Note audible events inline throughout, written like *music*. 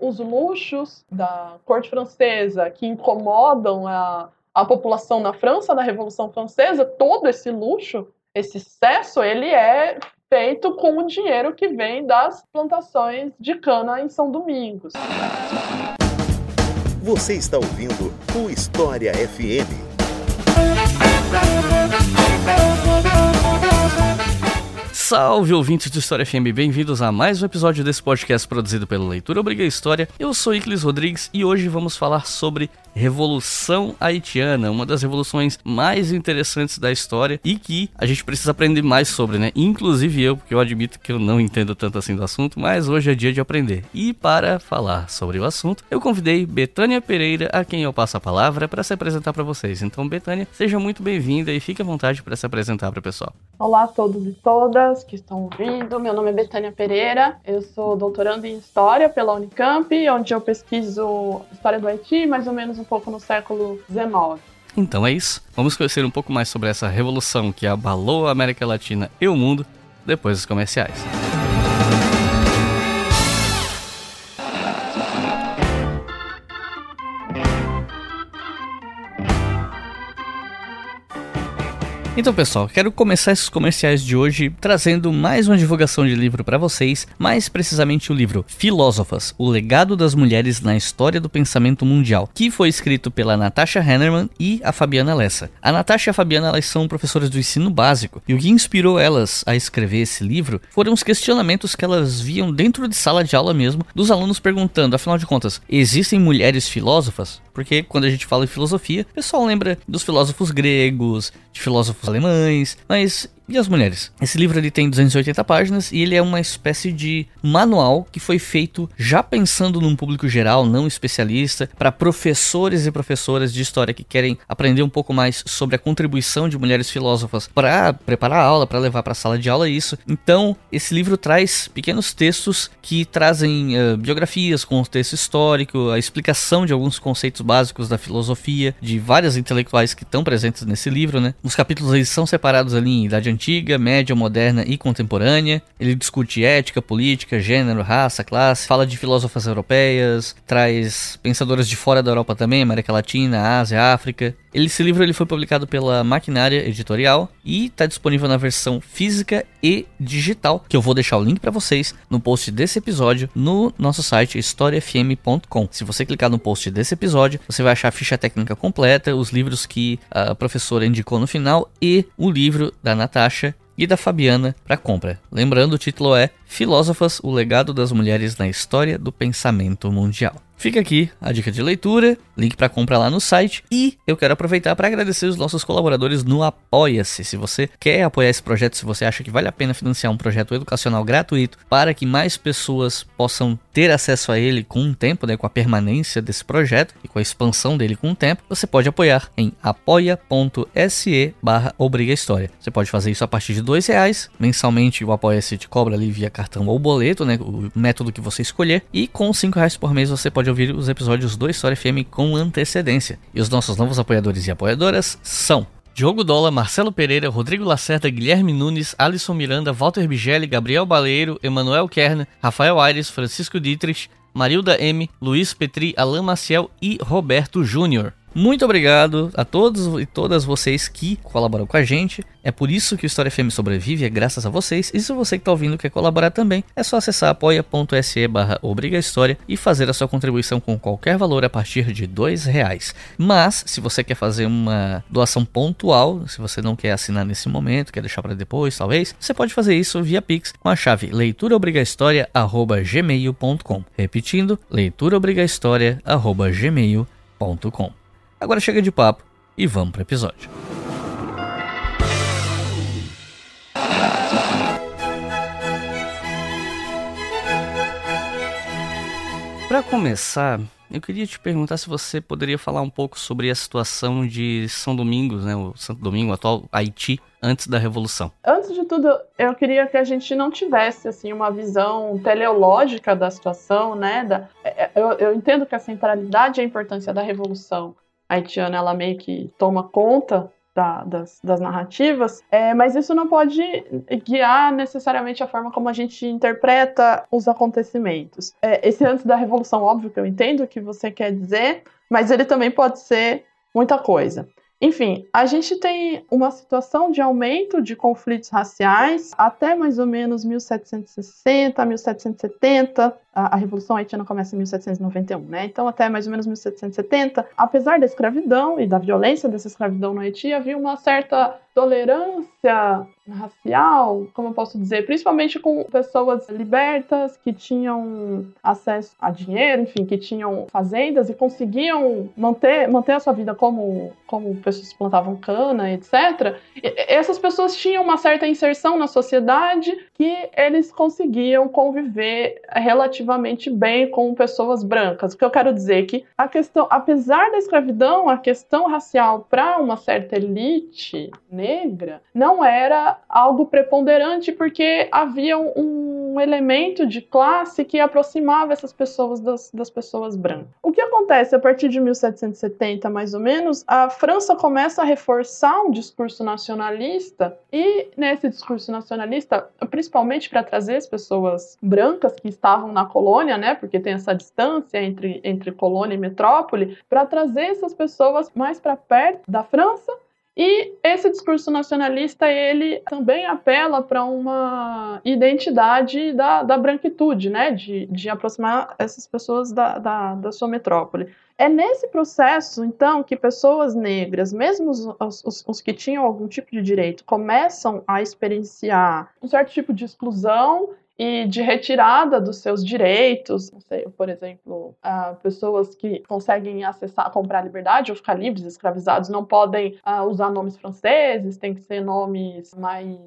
Os luxos da corte francesa que incomodam a, a população na França, na Revolução Francesa, todo esse luxo, esse excesso, ele é feito com o dinheiro que vem das plantações de cana em São Domingos. Você está ouvindo o História FM. Salve ouvintes do História FM, bem-vindos a mais um episódio desse podcast produzido pela Leitura Obriga História. Eu sou Iclis Rodrigues e hoje vamos falar sobre Revolução Haitiana, uma das revoluções mais interessantes da história e que a gente precisa aprender mais sobre, né? Inclusive eu, porque eu admito que eu não entendo tanto assim do assunto, mas hoje é dia de aprender. E para falar sobre o assunto, eu convidei Betânia Pereira, a quem eu passo a palavra, para se apresentar para vocês. Então, Betânia, seja muito bem-vinda e fique à vontade para se apresentar para o pessoal. Olá a todos e todas que estão ouvindo. Meu nome é Betânia Pereira, eu sou doutorando em História pela Unicamp, onde eu pesquiso História do Haiti, mais ou menos um pouco no século XIX. Então é isso. Vamos conhecer um pouco mais sobre essa revolução que abalou a América Latina e o mundo depois dos comerciais. Então, pessoal, quero começar esses comerciais de hoje trazendo mais uma divulgação de livro para vocês, mais precisamente o livro Filósofas: O legado das mulheres na história do pensamento mundial, que foi escrito pela Natasha Hennerman e a Fabiana Lessa. A Natasha e a Fabiana elas são professoras do ensino básico, e o que inspirou elas a escrever esse livro foram os questionamentos que elas viam dentro de sala de aula mesmo, dos alunos perguntando, afinal de contas, existem mulheres filósofas? Porque quando a gente fala em filosofia, o pessoal lembra dos filósofos gregos, de filósofos alemães, mas e as mulheres? Esse livro ele tem 280 páginas e ele é uma espécie de manual que foi feito já pensando num público geral, não especialista, para professores e professoras de história que querem aprender um pouco mais sobre a contribuição de mulheres filósofas para preparar a aula, para levar para a sala de aula isso. Então, esse livro traz pequenos textos que trazem uh, biografias, contexto histórico, a explicação de alguns conceitos básicos da filosofia de várias intelectuais que estão presentes nesse livro, né? Os capítulos eles são separados ali em idade antiga, média, moderna e contemporânea. Ele discute ética, política, gênero, raça, classe, fala de filósofas europeias, traz pensadoras de fora da Europa também, América Latina, Ásia, África. Esse livro ele foi publicado pela Maquinária Editorial e está disponível na versão física e digital, que eu vou deixar o link para vocês no post desse episódio no nosso site historiafm.com. Se você clicar no post desse episódio, você vai achar a ficha técnica completa, os livros que a professora indicou no final e o livro da Natasha e da Fabiana para compra. Lembrando, o título é Filósofas: O legado das mulheres na história do pensamento mundial. Fica aqui a dica de leitura, link para compra lá no site e eu quero aproveitar para agradecer os nossos colaboradores no Apoia-se. Se você quer apoiar esse projeto, se você acha que vale a pena financiar um projeto educacional gratuito para que mais pessoas possam ter acesso a ele com o tempo, né, com a permanência desse projeto e com a expansão dele com o tempo, você pode apoiar em apoia.se barra Você pode fazer isso a partir de dois reais. Mensalmente o Apoia-se te cobra ali via cartão ou boleto, né, o método que você escolher. E com cinco reais por mês você pode ouvir os episódios do História FM com antecedência. E os nossos novos apoiadores e apoiadoras são Diogo Dola, Marcelo Pereira, Rodrigo Lacerda, Guilherme Nunes, Alisson Miranda, Walter Bigelli, Gabriel Baleiro, Emanuel Kerner, Rafael Aires, Francisco Dietrich, Marilda M, Luiz Petri, Alain Maciel e Roberto Júnior. Muito obrigado a todos e todas vocês que colaboram com a gente. É por isso que o História FM sobrevive, é graças a vocês. E se você que está ouvindo quer colaborar também, é só acessar apoia.se barra História e fazer a sua contribuição com qualquer valor a partir de dois reais. Mas, se você quer fazer uma doação pontual, se você não quer assinar nesse momento, quer deixar para depois, talvez, você pode fazer isso via Pix com a chave leituraobrigahistoria.gmail.com Repetindo, leituraobrigahistoria.gmail.com Agora chega de papo e vamos para o episódio. Para começar, eu queria te perguntar se você poderia falar um pouco sobre a situação de São Domingos, né, o Santo Domingo, atual Haiti, antes da Revolução. Antes de tudo, eu queria que a gente não tivesse assim uma visão teleológica da situação, né? Da, é, é, eu, eu entendo que a centralidade e a importância da Revolução haitiana ela meio que toma conta da, das, das, narrativas, é, mas isso não pode guiar necessariamente a forma como a gente interpreta os acontecimentos. É, esse antes da Revolução, óbvio que eu entendo o que você quer dizer, mas ele também pode ser muita coisa. Enfim, a gente tem uma situação de aumento de conflitos raciais até mais ou menos 1760, 1770, a, a Revolução Haitiana começa em 1791, né? Então, até mais ou menos 1770, apesar da escravidão e da violência dessa escravidão no Haiti, havia uma certa tolerância racial, como eu posso dizer, principalmente com pessoas libertas que tinham acesso a dinheiro, enfim, que tinham fazendas e conseguiam manter, manter a sua vida como, como pessoas que plantavam cana, etc. E essas pessoas tinham uma certa inserção na sociedade que eles conseguiam conviver relativamente relativamente bem com pessoas brancas. O que eu quero dizer é que a questão, apesar da escravidão, a questão racial para uma certa elite negra não era algo preponderante porque havia um, um elemento de classe que aproximava essas pessoas das, das pessoas brancas. O que acontece a partir de 1770, mais ou menos, a França começa a reforçar um discurso nacionalista e nesse discurso nacionalista, principalmente para trazer as pessoas brancas que estavam na colônia, né, porque tem essa distância entre, entre colônia e metrópole, para trazer essas pessoas mais para perto da França. E esse discurso nacionalista, ele também apela para uma identidade da, da branquitude, né, de, de aproximar essas pessoas da, da, da sua metrópole. É nesse processo, então, que pessoas negras, mesmo os, os, os, que tinham algum tipo de direito, começam a experienciar um certo tipo de exclusão e de retirada dos seus direitos. Não sei, por exemplo, uh, pessoas que conseguem acessar, comprar liberdade ou ficar livres, escravizados, não podem uh, usar nomes franceses, tem que ser nomes mais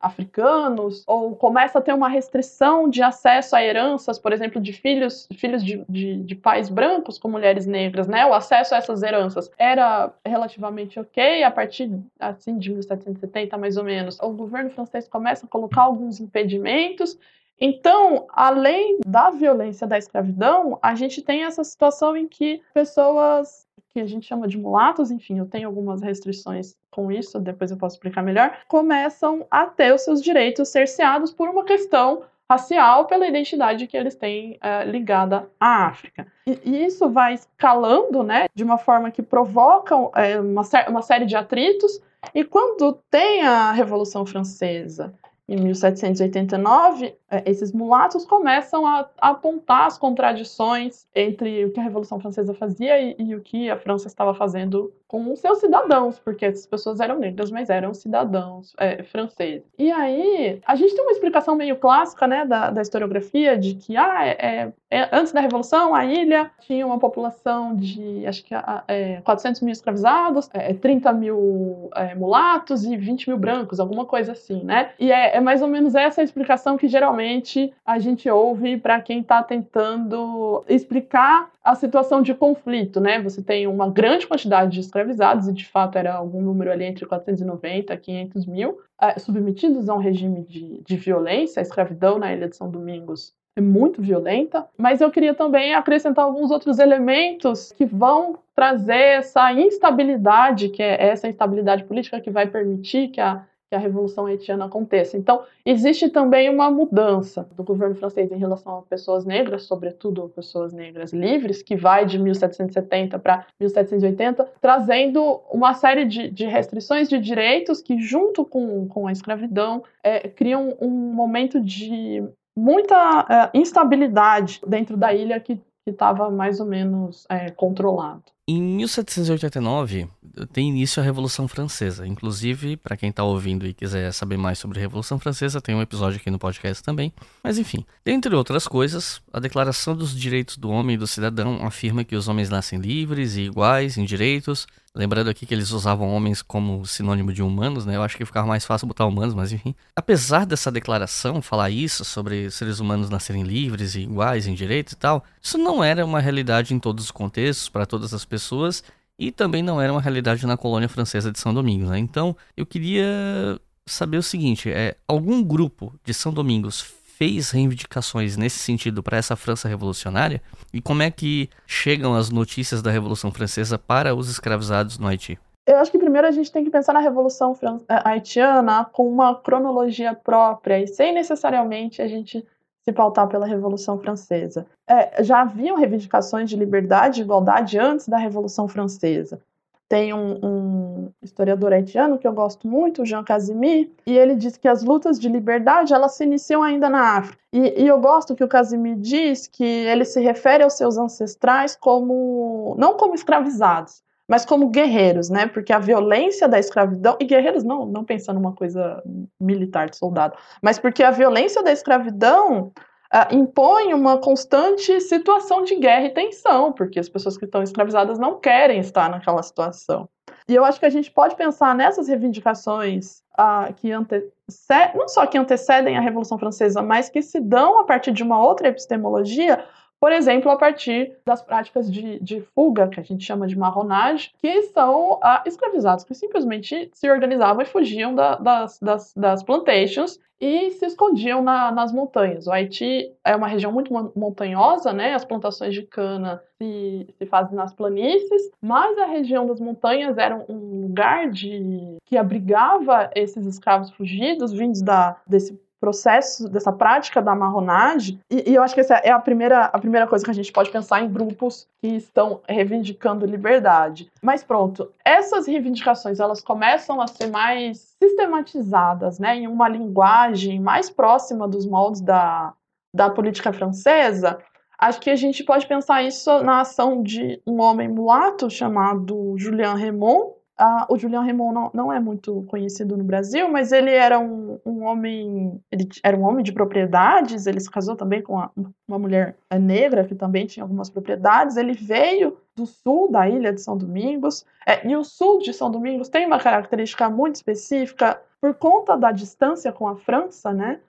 africanos, ou começa a ter uma restrição de acesso a heranças, por exemplo, de filhos, filhos de, de, de, pais brancos com mulheres negras, né? O acesso a essas heranças era relativamente ok a partir assim de 1770 mais ou menos. O governo francês começa a colocar alguns impedimentos então, além da violência da escravidão, a gente tem essa situação em que pessoas que a gente chama de mulatos, enfim, eu tenho algumas restrições com isso, depois eu posso explicar melhor, começam a ter os seus direitos cerceados por uma questão racial pela identidade que eles têm é, ligada à África. E, e, isso vai escalando, né, de uma forma que provoca é, uma, uma série de atritos. E quando tem a Revolução Francesa em 1789, é, esses mulatos começam a, apontar as contradições entre o que a Revolução Francesa fazia e, e, o que a França estava fazendo com os seus cidadãos, porque essas pessoas eram negras, mas eram cidadãos é, franceses. E aí, a gente tem uma explicação meio clássica né, da, da historiografia de que ah, é, é, antes da Revolução, a ilha tinha uma população de, acho que, 400 mil escravizados, 30 mil mulatos e 20 mil brancos, alguma coisa assim, né? E é, é mais ou menos essa a explicação que geralmente a gente ouve para quem está tentando explicar a situação de conflito, né? Você tem uma grande quantidade de escravizados, e de fato era algum número ali entre 490 e 500 mil, uh, submetidos a um regime de, de violência. A escravidão na Ilha de São Domingos é muito violenta, mas eu queria também acrescentar alguns outros elementos que vão trazer essa instabilidade, que é essa instabilidade política que vai permitir que a que a Revolução Haitiana aconteça. Então, existe também uma mudança do governo francês em relação a pessoas negras, sobretudo pessoas negras livres, que vai de 1770 para 1780, trazendo uma série de, de, restrições de direitos que, junto com, com a escravidão, é, criam um momento de muita é, instabilidade dentro da ilha que estava mais ou menos é, controlado. Em 1789 tem início a Revolução Francesa. Inclusive, para quem está ouvindo e quiser saber mais sobre a Revolução Francesa, tem um episódio aqui no podcast também. Mas enfim, dentre outras coisas, a Declaração dos Direitos do Homem e do Cidadão afirma que os homens nascem livres e iguais em direitos, Lembrando aqui que eles usavam homens como sinônimo de humanos, né? Eu acho que ficava mais fácil botar humanos, mas enfim. Apesar dessa declaração falar isso sobre seres humanos nascerem livres e iguais em direitos e tal, isso não era uma realidade em todos os contextos, para todas as pessoas, e também não era uma realidade na colônia francesa de São Domingos, né? Então, eu queria saber o seguinte, é algum grupo de São Domingos fez reivindicações nesse sentido para essa França revolucionária? E como é que chegam as notícias da Revolução Francesa para os escravizados no Haiti? Eu acho que primeiro a gente tem que pensar na Revolução eh, Haitiana com uma cronologia própria e sem necessariamente a gente se pautar pela Revolução Francesa. É, já haviam reivindicações de liberdade e igualdade antes da Revolução Francesa. Tem um, um, historiador haitiano que eu gosto muito, Jean Casimir, e ele diz que as lutas de liberdade elas se iniciam ainda na África. E, e eu gosto que o Casimir diz que ele se refere aos seus ancestrais como não como escravizados, mas como guerreiros, né? Porque a violência da escravidão, e guerreiros não, não pensando numa coisa militar de soldado, mas porque a violência da escravidão uh, impõe uma constante situação de guerra e tensão, porque as pessoas que estão escravizadas não querem estar naquela situação. E eu acho que a gente pode pensar nessas reivindicações uh, que não só que antecedem a Revolução Francesa, mas que se dão a partir de uma outra epistemologia, por exemplo, a partir das práticas de, de fuga, que a gente chama de marronagem, que são ah, escravizados, que simplesmente se organizavam e fugiam da, das, das, das plantations e se escondiam na, nas montanhas. O Haiti é uma região muito montanhosa, né? As plantações de cana se, se fazem nas planícies, mas a região das montanhas era um lugar de que abrigava esses escravos fugidos vindos da, desse processo, dessa prática da marronagem, e, e, eu acho que essa é a primeira, a primeira coisa que a gente pode pensar em grupos que estão reivindicando liberdade. Mas pronto, essas reivindicações, elas começam a ser mais sistematizadas, né, em uma linguagem mais próxima dos moldes da, da política francesa, Acho que a gente pode pensar isso na ação de um homem mulato chamado Julien Raymond, O Julian Raymond não, não, é muito conhecido no Brasil, mas ele era um, um, homem, ele era um homem de propriedades. Ele se casou também com uma, uma mulher negra que também tinha algumas propriedades. Ele veio do sul da ilha de São Domingos, é, e o sul de São Domingos tem uma característica muito específica por conta da distância com a França, né?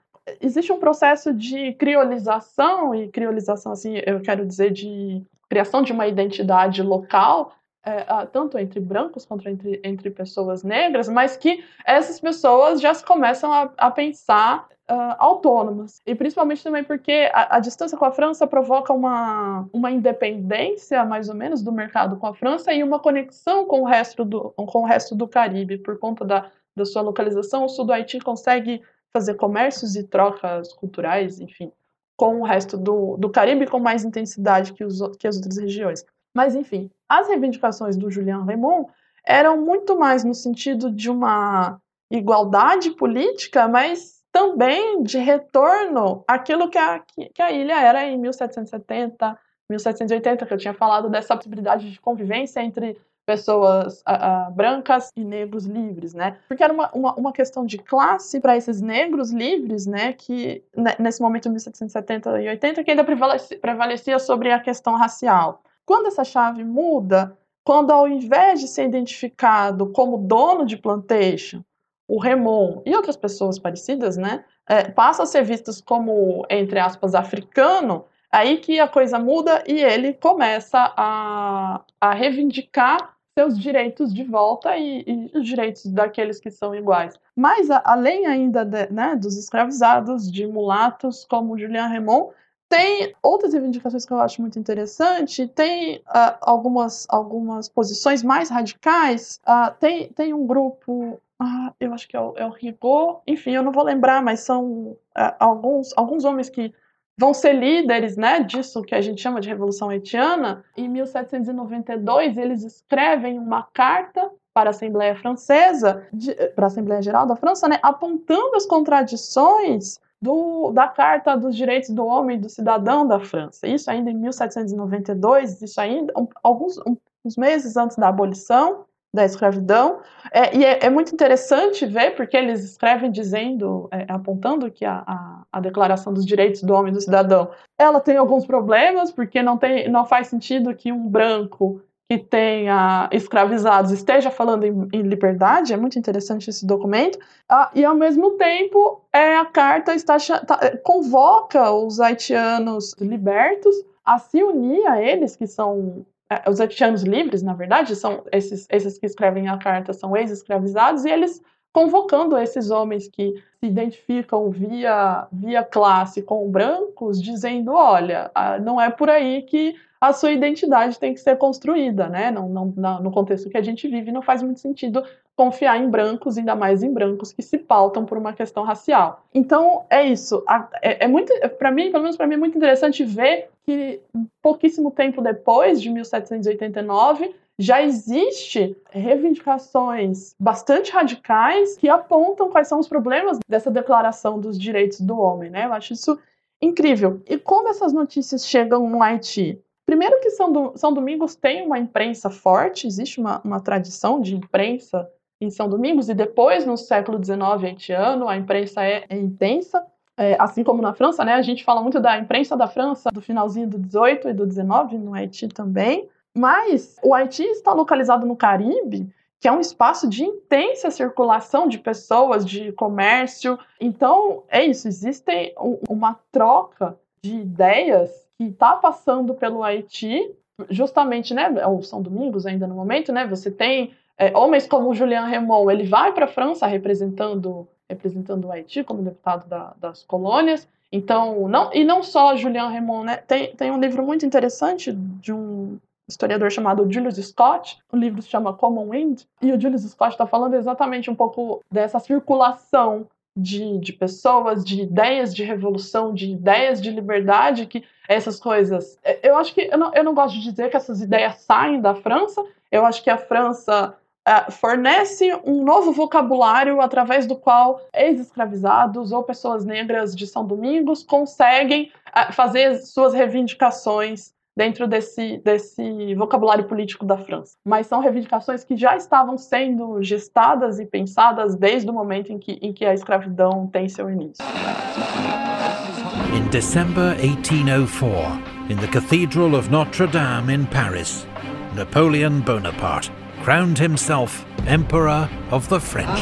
Existe um processo de criolização e criolização, assim, eu quero dizer de criação de uma identidade local é, tanto entre brancos quanto entre, entre pessoas negras, mas que essas pessoas já começam a, a pensar uh, autônomas. E principalmente também porque a, a, distância com a França provoca uma, uma independência, mais ou menos, do mercado com a França e uma conexão com o resto do, com o resto do Caribe. Por conta da, da sua localização, o sul do Haiti consegue fazer comércios e trocas culturais, enfim, com o resto do, do Caribe com mais intensidade que, os, que as outras regiões. Mas, enfim, as reivindicações do Julian Raymond eram muito mais no sentido de uma igualdade política, mas também de retorno àquilo que a, que a ilha era em 1770, 1780, que eu tinha falado dessa possibilidade de convivência entre pessoas brancas e negros livres, né? Porque era uma, uma, uma questão de classe para esses negros livres, né? Que nesse momento, 1770 e 80, que ainda prevalecia sobre a questão racial. Quando essa chave muda, quando ao invés de ser identificado como dono de plantation, o Remon e outras pessoas parecidas, né, é, passam a ser vistos como, entre aspas, africano, aí que a coisa muda e ele começa a, a reivindicar seus direitos de volta e, e, os direitos daqueles que são iguais. Mas, a, além ainda de, né, dos escravizados, de mulatos como Julian Raymond, tem outras reivindicações que eu acho muito interessante, tem uh, algumas, algumas posições mais radicais, uh, tem, tem um grupo, uh, eu acho que é o, é o Rigaud, enfim, eu não vou lembrar, mas são alguns, alguns homens que vão ser líderes né, disso que a gente chama de Revolução Haitiana. Em 1792, eles escrevem uma carta para a Assembleia Francesa, para a Assembleia Geral da França, né, apontando as contradições do, da Carta dos Direitos do Homem e do Cidadão da França. Isso ainda em 1792, isso ainda um, alguns um, uns meses antes da abolição da escravidão. É, e é, é, muito interessante ver, porque eles escrevem dizendo, é, apontando que a, a, a, Declaração dos Direitos do Homem e do Cidadão ela tem alguns problemas, porque não, tem, não faz sentido que um branco que tenha escravizados esteja falando em, em liberdade, é muito interessante esse documento, ah, e ao mesmo tempo é, a carta está, tá, convoca os haitianos libertos a se unir a eles, que são é, os haitianos livres, na verdade, são esses, esses que escrevem a carta, são ex-escravizados, e eles convocando esses homens que se identificam via, via classe com brancos, dizendo: olha, ah, não é por aí que a sua identidade tem que ser construída, né? Não, não, no contexto que a gente vive, não faz muito sentido confiar em brancos, ainda mais em brancos que se pautam por uma questão racial. Então é isso. É, é muito, para mim, pelo menos para mim, é muito interessante ver que pouquíssimo tempo depois de 1789 já existe reivindicações bastante radicais que apontam quais são os problemas dessa declaração dos direitos do homem, né? Eu acho isso incrível. E como essas notícias chegam no Haiti? Primeiro que São, do, São Domingos tem uma imprensa forte, existe uma, uma tradição de imprensa em São Domingos, e depois, no século XIX haitiano, a imprensa é, é intensa, é, assim como na França, né? A gente fala muito da imprensa da França do finalzinho do 18 e do 19, no Haiti também. Mas o Haiti está localizado no Caribe, que é um espaço de intensa circulação de pessoas, de comércio. Então, é isso, existe uma troca de ideias que está passando pelo Haiti, justamente, né, ou São Domingos ainda no momento, né, você tem é, homens como o Julian Raymond, ele vai para a França representando, representando o Haiti como deputado da, das colônias, então, não, e não só Julian Raymond, né, tem, tem um livro muito interessante de um historiador chamado Julius Scott. O livro se chama Common Wind. E o Julius Scott está falando exatamente um pouco dessa circulação de, de pessoas, de ideias de revolução, de ideias de liberdade, que essas coisas. É, eu acho que eu não, eu não gosto de dizer que essas ideias saem da França. Eu acho que a França Uh, fornece um novo vocabulário através do qual ex-escravizados ou pessoas negras de São Domingos conseguem uh, fazer suas reivindicações dentro desse, desse vocabulário político da França. Mas são reivindicações que já estavam sendo gestadas e pensadas desde o momento em que, em que a escravidão tem seu início. In December 1804, in the Cathedral of Notre Dame in Paris, Napoleon Bonaparte crowned himself Emperor of the French.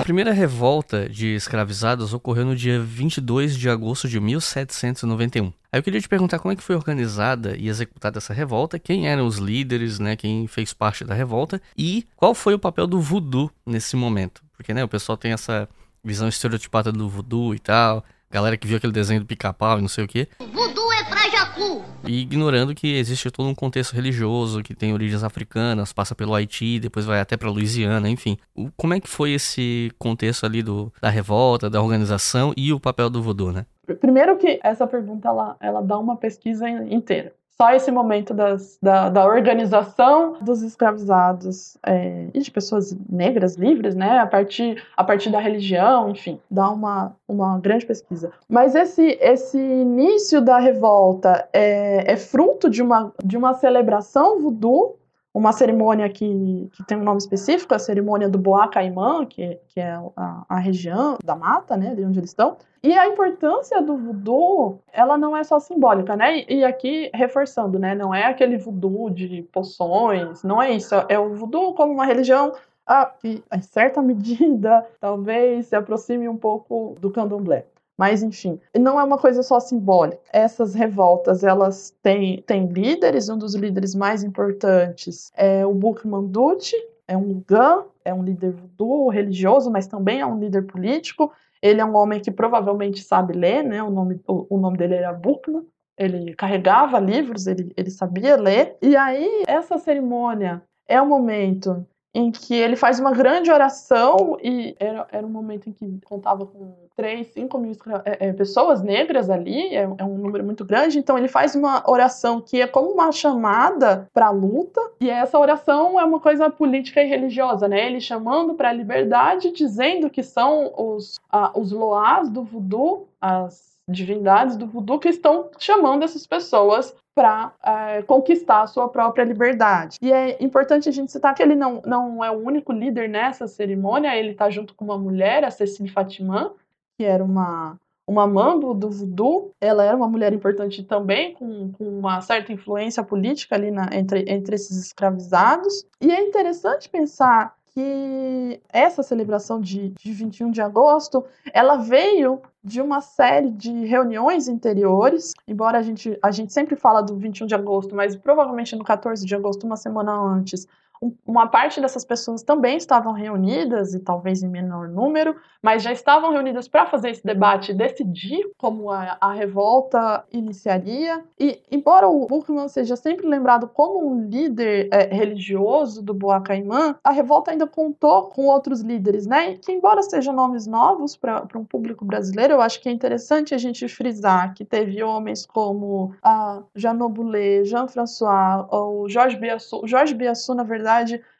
A primeira revolta de escravizados ocorreu no dia 22 de agosto de 1791. Aí eu queria te perguntar como é que foi organizada e executada essa revolta, quem eram os líderes, né, quem fez parte da revolta e qual foi o papel do voodoo nesse momento. Porque, né, o pessoal tem essa visão estereotipada do voodoo e tal, galera que viu aquele desenho do pica-pau e não sei o que. Voodoo é pra Jacu! E ignorando que existe todo um contexto religioso que tem origens africanas, passa pelo Haiti, depois vai até pra Louisiana, enfim. Como é que foi esse contexto ali do, da revolta, da organização e o papel do voodoo, né? Primeiro que essa pergunta ela, ela dá uma pesquisa inteira só esse momento das, da, da, organização dos escravizados é, e de pessoas negras livres, né, a partir, a partir da religião, enfim, dá uma, uma grande pesquisa. Mas esse, esse início da revolta é, é fruto de uma, de uma celebração voodoo uma cerimônia que, que tem um nome específico, a cerimônia do Boa Caimã, que, que é a, a, região da mata, né, de onde eles estão. E a importância do voodoo, ela não é só simbólica, né? E, e aqui reforçando, né, não é aquele voodoo de poções, não é isso. É o voodoo como uma religião ah, que, em certa medida, *laughs* talvez se aproxime um pouco do candomblé. Mas, enfim, não é uma coisa só simbólica. Essas revoltas, elas têm, têm líderes, um dos líderes mais importantes é o Bukmanduti, é um Gan, é um líder voodoo religioso, mas também é um líder político. Ele é um homem que provavelmente sabe ler, né? O nome, o, o nome dele era Bukman. Ele carregava livros, ele, ele sabia ler. E aí, essa cerimônia é o momento em que ele faz uma grande oração e era, era um momento em que contava com 3, 5 mil é, é, pessoas negras ali, é, é, um número muito grande, então ele faz uma oração que é como uma chamada para a luta, e essa oração é uma coisa política e religiosa, né? Ele chamando para a liberdade, dizendo que são os, ah, os loás do voodoo, as divindades do voodoo que estão chamando essas pessoas para é, conquistar a sua própria liberdade. E é importante a gente citar que ele não, não é o único líder nessa cerimônia, ele está junto com uma mulher, a Cecília Fatimã, que era uma, uma mambo do voodoo. Ela era uma mulher importante também, com, com uma certa influência política ali na, entre, entre esses escravizados. E é interessante pensar que essa celebração de, de 21 de agosto, ela veio de uma série de reuniões interiores, embora a gente, a gente sempre fala do 21 de agosto, mas provavelmente no 14 de agosto, uma semana antes, uma parte dessas pessoas também estavam reunidas, e talvez em menor número, mas já estavam reunidas para fazer esse debate e decidir como a, a revolta iniciaria. E, embora o Buchmann seja sempre lembrado como um líder é, religioso do Boa Caimã, a revolta ainda contou com outros líderes, né? Que, embora sejam nomes novos para um público brasileiro, eu acho que é interessante a gente frisar que teve homens como a Janot Boulet, Jean-François, ou Jorge Biassou. O Jorge Biassou, na verdade,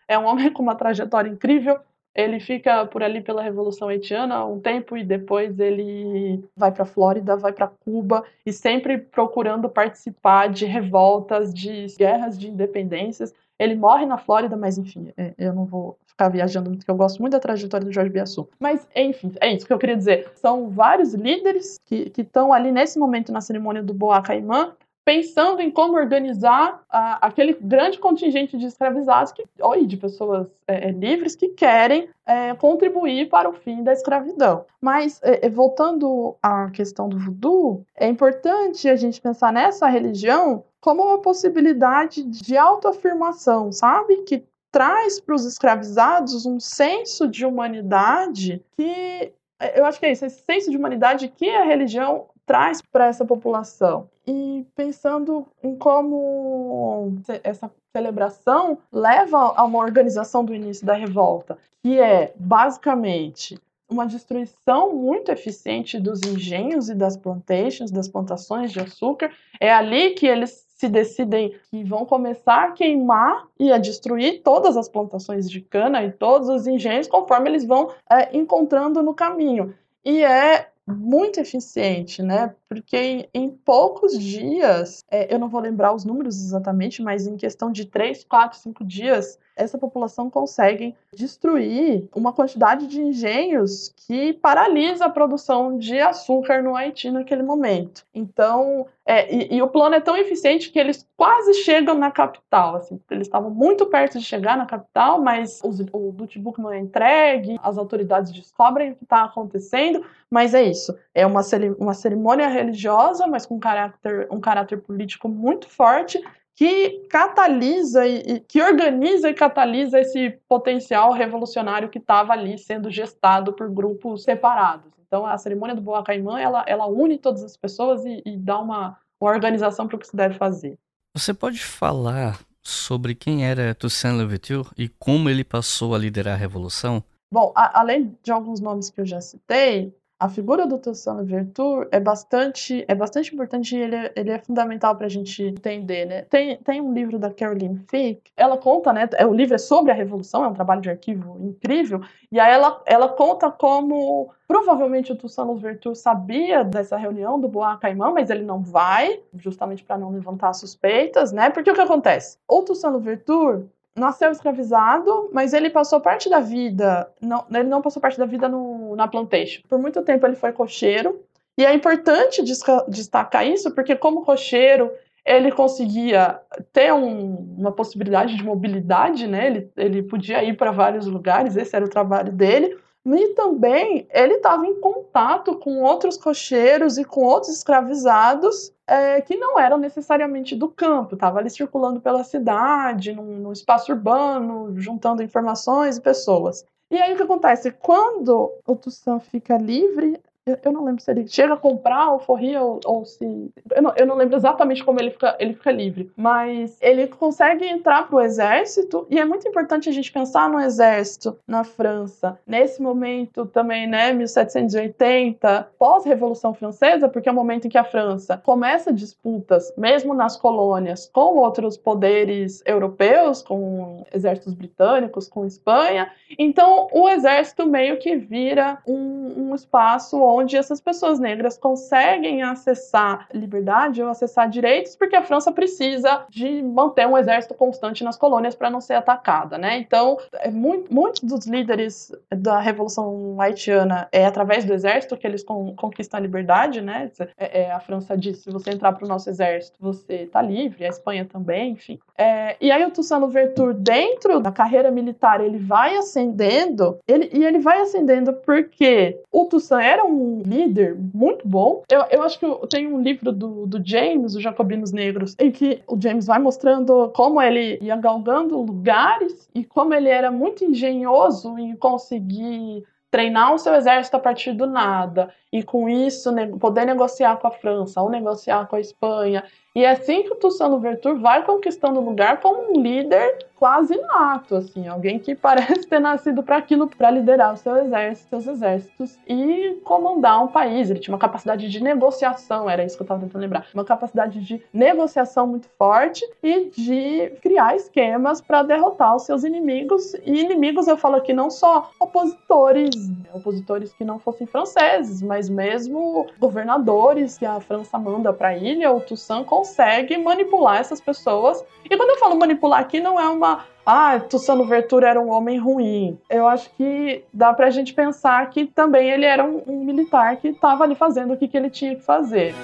é um homem *laughs* com uma trajetória incrível. Ele fica por ali pela Revolução Haitiana um tempo e depois ele vai para Flórida, vai para Cuba e sempre procurando participar de revoltas, de guerras de independências. Ele morre na Flórida, mas enfim, é, eu não vou ficar viajando muito, porque eu gosto muito da trajetória do Jorge Biassou. Mas, enfim, é isso que eu queria dizer. São vários líderes que estão ali nesse momento na cerimônia do Boa Caimã, pensando em como organizar a, aquele grande contingente de escravizados que, ou de pessoas é, é, livres que querem é, contribuir para o fim da escravidão. Mas, é, é, voltando à questão do voodoo, é importante a gente pensar nessa religião como uma possibilidade de autoafirmação, sabe? Que traz para os escravizados um senso de humanidade que é, eu acho que é isso, esse senso de humanidade que a religião traz para essa população. E pensando em como essa celebração leva a uma organização do início da revolta, que é basicamente uma destruição muito eficiente dos engenhos e das plantations, das plantações de açúcar. É ali que eles se decidem que vão começar a queimar e a destruir todas as plantações de cana e todos os engenhos conforme eles vão é, encontrando no caminho. E é muito eficiente, né? Porque em, poucos dias, é, eu não vou lembrar os números exatamente, mas em questão de 3, 4, 5 dias, essa população consegue destruir uma quantidade de engenhos que paralisa a produção de açúcar no Haiti naquele momento. Então, é, e, e, o plano é tão eficiente que eles quase chegam na capital. Assim, eles estavam muito perto de chegar na capital, mas os, o notebook não é entregue, as autoridades descobrem o que está acontecendo. Mas é isso, é uma, uma cerimônia religiosa, mas com caráter, um caráter político muito forte que catalisa e, que organiza e catalisa esse potencial revolucionário que estava ali sendo gestado por grupos separados. Então, a cerimônia do Boa Caimã, ela, ela une todas as pessoas e, e dá uma, uma organização para o que se deve fazer. Você pode falar sobre quem era Toussaint Louverture e como ele passou a liderar a revolução? Bom, a, além de alguns nomes que eu já citei, a figura do Toussaint Louverture é bastante, é bastante importante e ele é, ele é fundamental para a gente entender, né? Tem, tem um livro da Caroline Fick, ela conta, né? É, o livro é sobre a Revolução, é um trabalho de arquivo incrível, e aí ela, ela conta como provavelmente o Toussaint Louverture sabia dessa reunião do Boa Caimã, mas ele não vai, justamente para não levantar suspeitas, né? Porque o que acontece? O Toussaint Louverture nasceu escravizado, mas ele passou parte da vida, não, ele não passou parte da vida no, na plantation. Por muito tempo ele foi cocheiro, e é importante destacar isso, porque como cocheiro, ele conseguia ter um, uma possibilidade de mobilidade, né? Ele, ele podia ir para vários lugares, esse era o trabalho dele. E também ele estava em contato com outros cocheiros e com outros escravizados é, que não eram necessariamente do campo, estava ali circulando pela cidade, num, num espaço urbano, juntando informações e pessoas. E aí o que acontece? Quando o Toussaint fica livre, eu, não lembro se ele chega a comprar a alforria ou, ou se. Eu não, eu não, lembro exatamente como ele fica, ele fica livre. Mas ele consegue entrar para o exército, e é muito importante a gente pensar no exército na França. Nesse momento também, né, 1780, pós-Revolução Francesa, porque é o momento em que a França começa disputas, mesmo nas colônias, com outros poderes europeus, com exércitos britânicos, com Espanha. Então, o exército meio que vira um, um espaço onde essas pessoas negras conseguem acessar liberdade ou acessar direitos, porque a França precisa de manter um exército constante nas colônias para não ser atacada, né? Então, é muito, muitos dos líderes da Revolução Haitiana é através do exército que eles con conquistam a liberdade, né? É, é, a França disse, se você entrar para o nosso exército, você está livre, a Espanha também, enfim. É, e aí o Toussaint Louverture, dentro da carreira militar, ele vai ascendendo, ele, e ele vai ascendendo porque o Toussaint era um um líder muito bom. Eu, eu acho que eu tenho um livro do, do James, o Jacobinos Negros, em que o James vai mostrando como ele ia galgando lugares e como ele era muito engenhoso em conseguir treinar o seu exército a partir do nada e com isso poder negociar com a França ou negociar com a Espanha e é assim que o Toussaint Louverture vai conquistando lugar como um líder quase nato, assim, alguém que *laughs* parece ter nascido para aquilo, para liderar o seu exército, seus exércitos e comandar um país. Ele tinha uma capacidade de negociação, era isso que eu estava tentando lembrar, uma capacidade de negociação muito forte e de criar esquemas para derrotar os seus inimigos. E inimigos eu falo aqui não só opositores, opositores que não fossem franceses, mas mesmo governadores que a França manda para a ilha, o Toussaint consegue manipular essas pessoas. E quando eu falo manipular aqui, não é uma. Ah, Tussano Vertura era um homem ruim. Eu acho que dá pra gente pensar que também ele era um, um militar que estava ali fazendo o que, que ele tinha que fazer.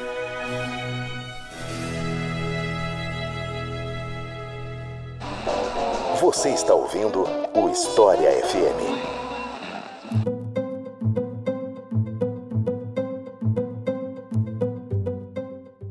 Você está ouvindo o História FM.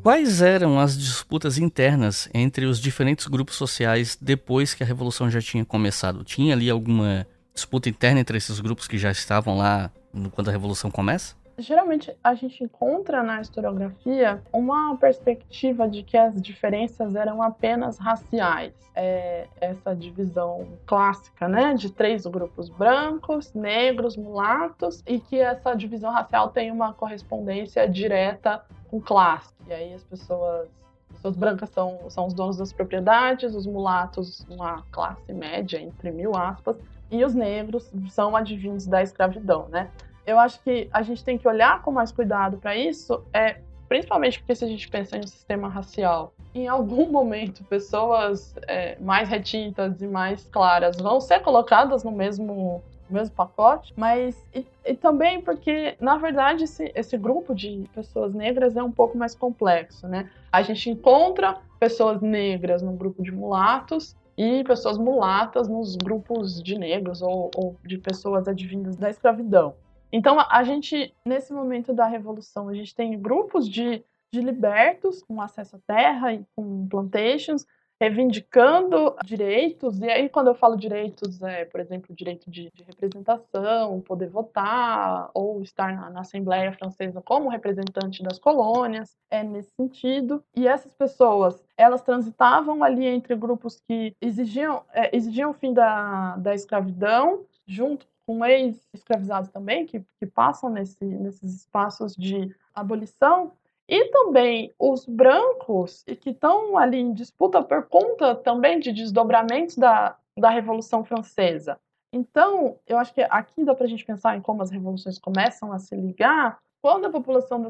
Quais eram as disputas internas entre os diferentes grupos sociais depois que a revolução já tinha começado? Tinha ali alguma disputa interna entre esses grupos que já estavam lá quando a revolução começa? Geralmente a gente encontra na historiografia uma perspectiva de que as diferenças eram apenas raciais. É essa divisão clássica, né, de três grupos brancos, negros, mulatos, e que essa divisão racial tem uma correspondência direta com classe. E aí as pessoas, as pessoas brancas são, são os donos das propriedades, os mulatos, uma classe média, entre mil aspas, e os negros são advindos da escravidão, né? Eu acho que a gente tem que olhar com mais cuidado para isso, é principalmente porque se a gente pensa em um sistema racial, em algum momento pessoas é, mais retintas e mais claras vão ser colocadas no mesmo mesmo pacote, mas e, e, também porque, na verdade, esse, esse grupo de pessoas negras é um pouco mais complexo, né? A gente encontra pessoas negras no grupo de mulatos e pessoas mulatas nos grupos de negros ou, ou de pessoas advindas da escravidão. Então, a, gente, nesse momento da revolução, a gente tem grupos de, de libertos com acesso à terra e com plantations, reivindicando direitos, e aí quando eu falo direitos, é, por exemplo, direito de, de representação, poder votar, ou estar na, na, Assembleia Francesa como representante das colônias, é nesse sentido. E essas pessoas, elas transitavam ali entre grupos que exigiam, é, exigiam o fim da, da escravidão, junto com ex-escravizados também, que, que passam nesse, nesses espaços de abolição, e também os brancos, que estão ali em disputa por conta também de desdobramentos da, da Revolução Francesa. Então, eu acho que aqui dá para a gente pensar em como as revoluções começam a se ligar, quando a população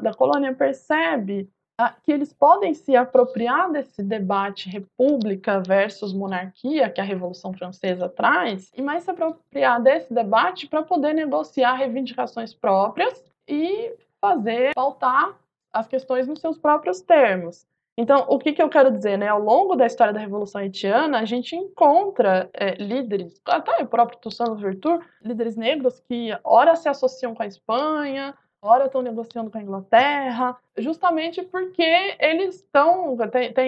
da colônia percebe que eles podem se apropriar desse debate república versus monarquia que a Revolução Francesa traz, e mais se apropriar desse debate para poder negociar reivindicações próprias e fazer pautar as questões nos seus próprios termos. Então, o que, que eu quero dizer, né? Ao longo da história da Revolução Haitiana, a gente encontra é, líderes, até o próprio Toussaint Louverture, líderes negros que ora se associam com a Espanha, ora estão negociando com a Inglaterra, justamente porque eles estão,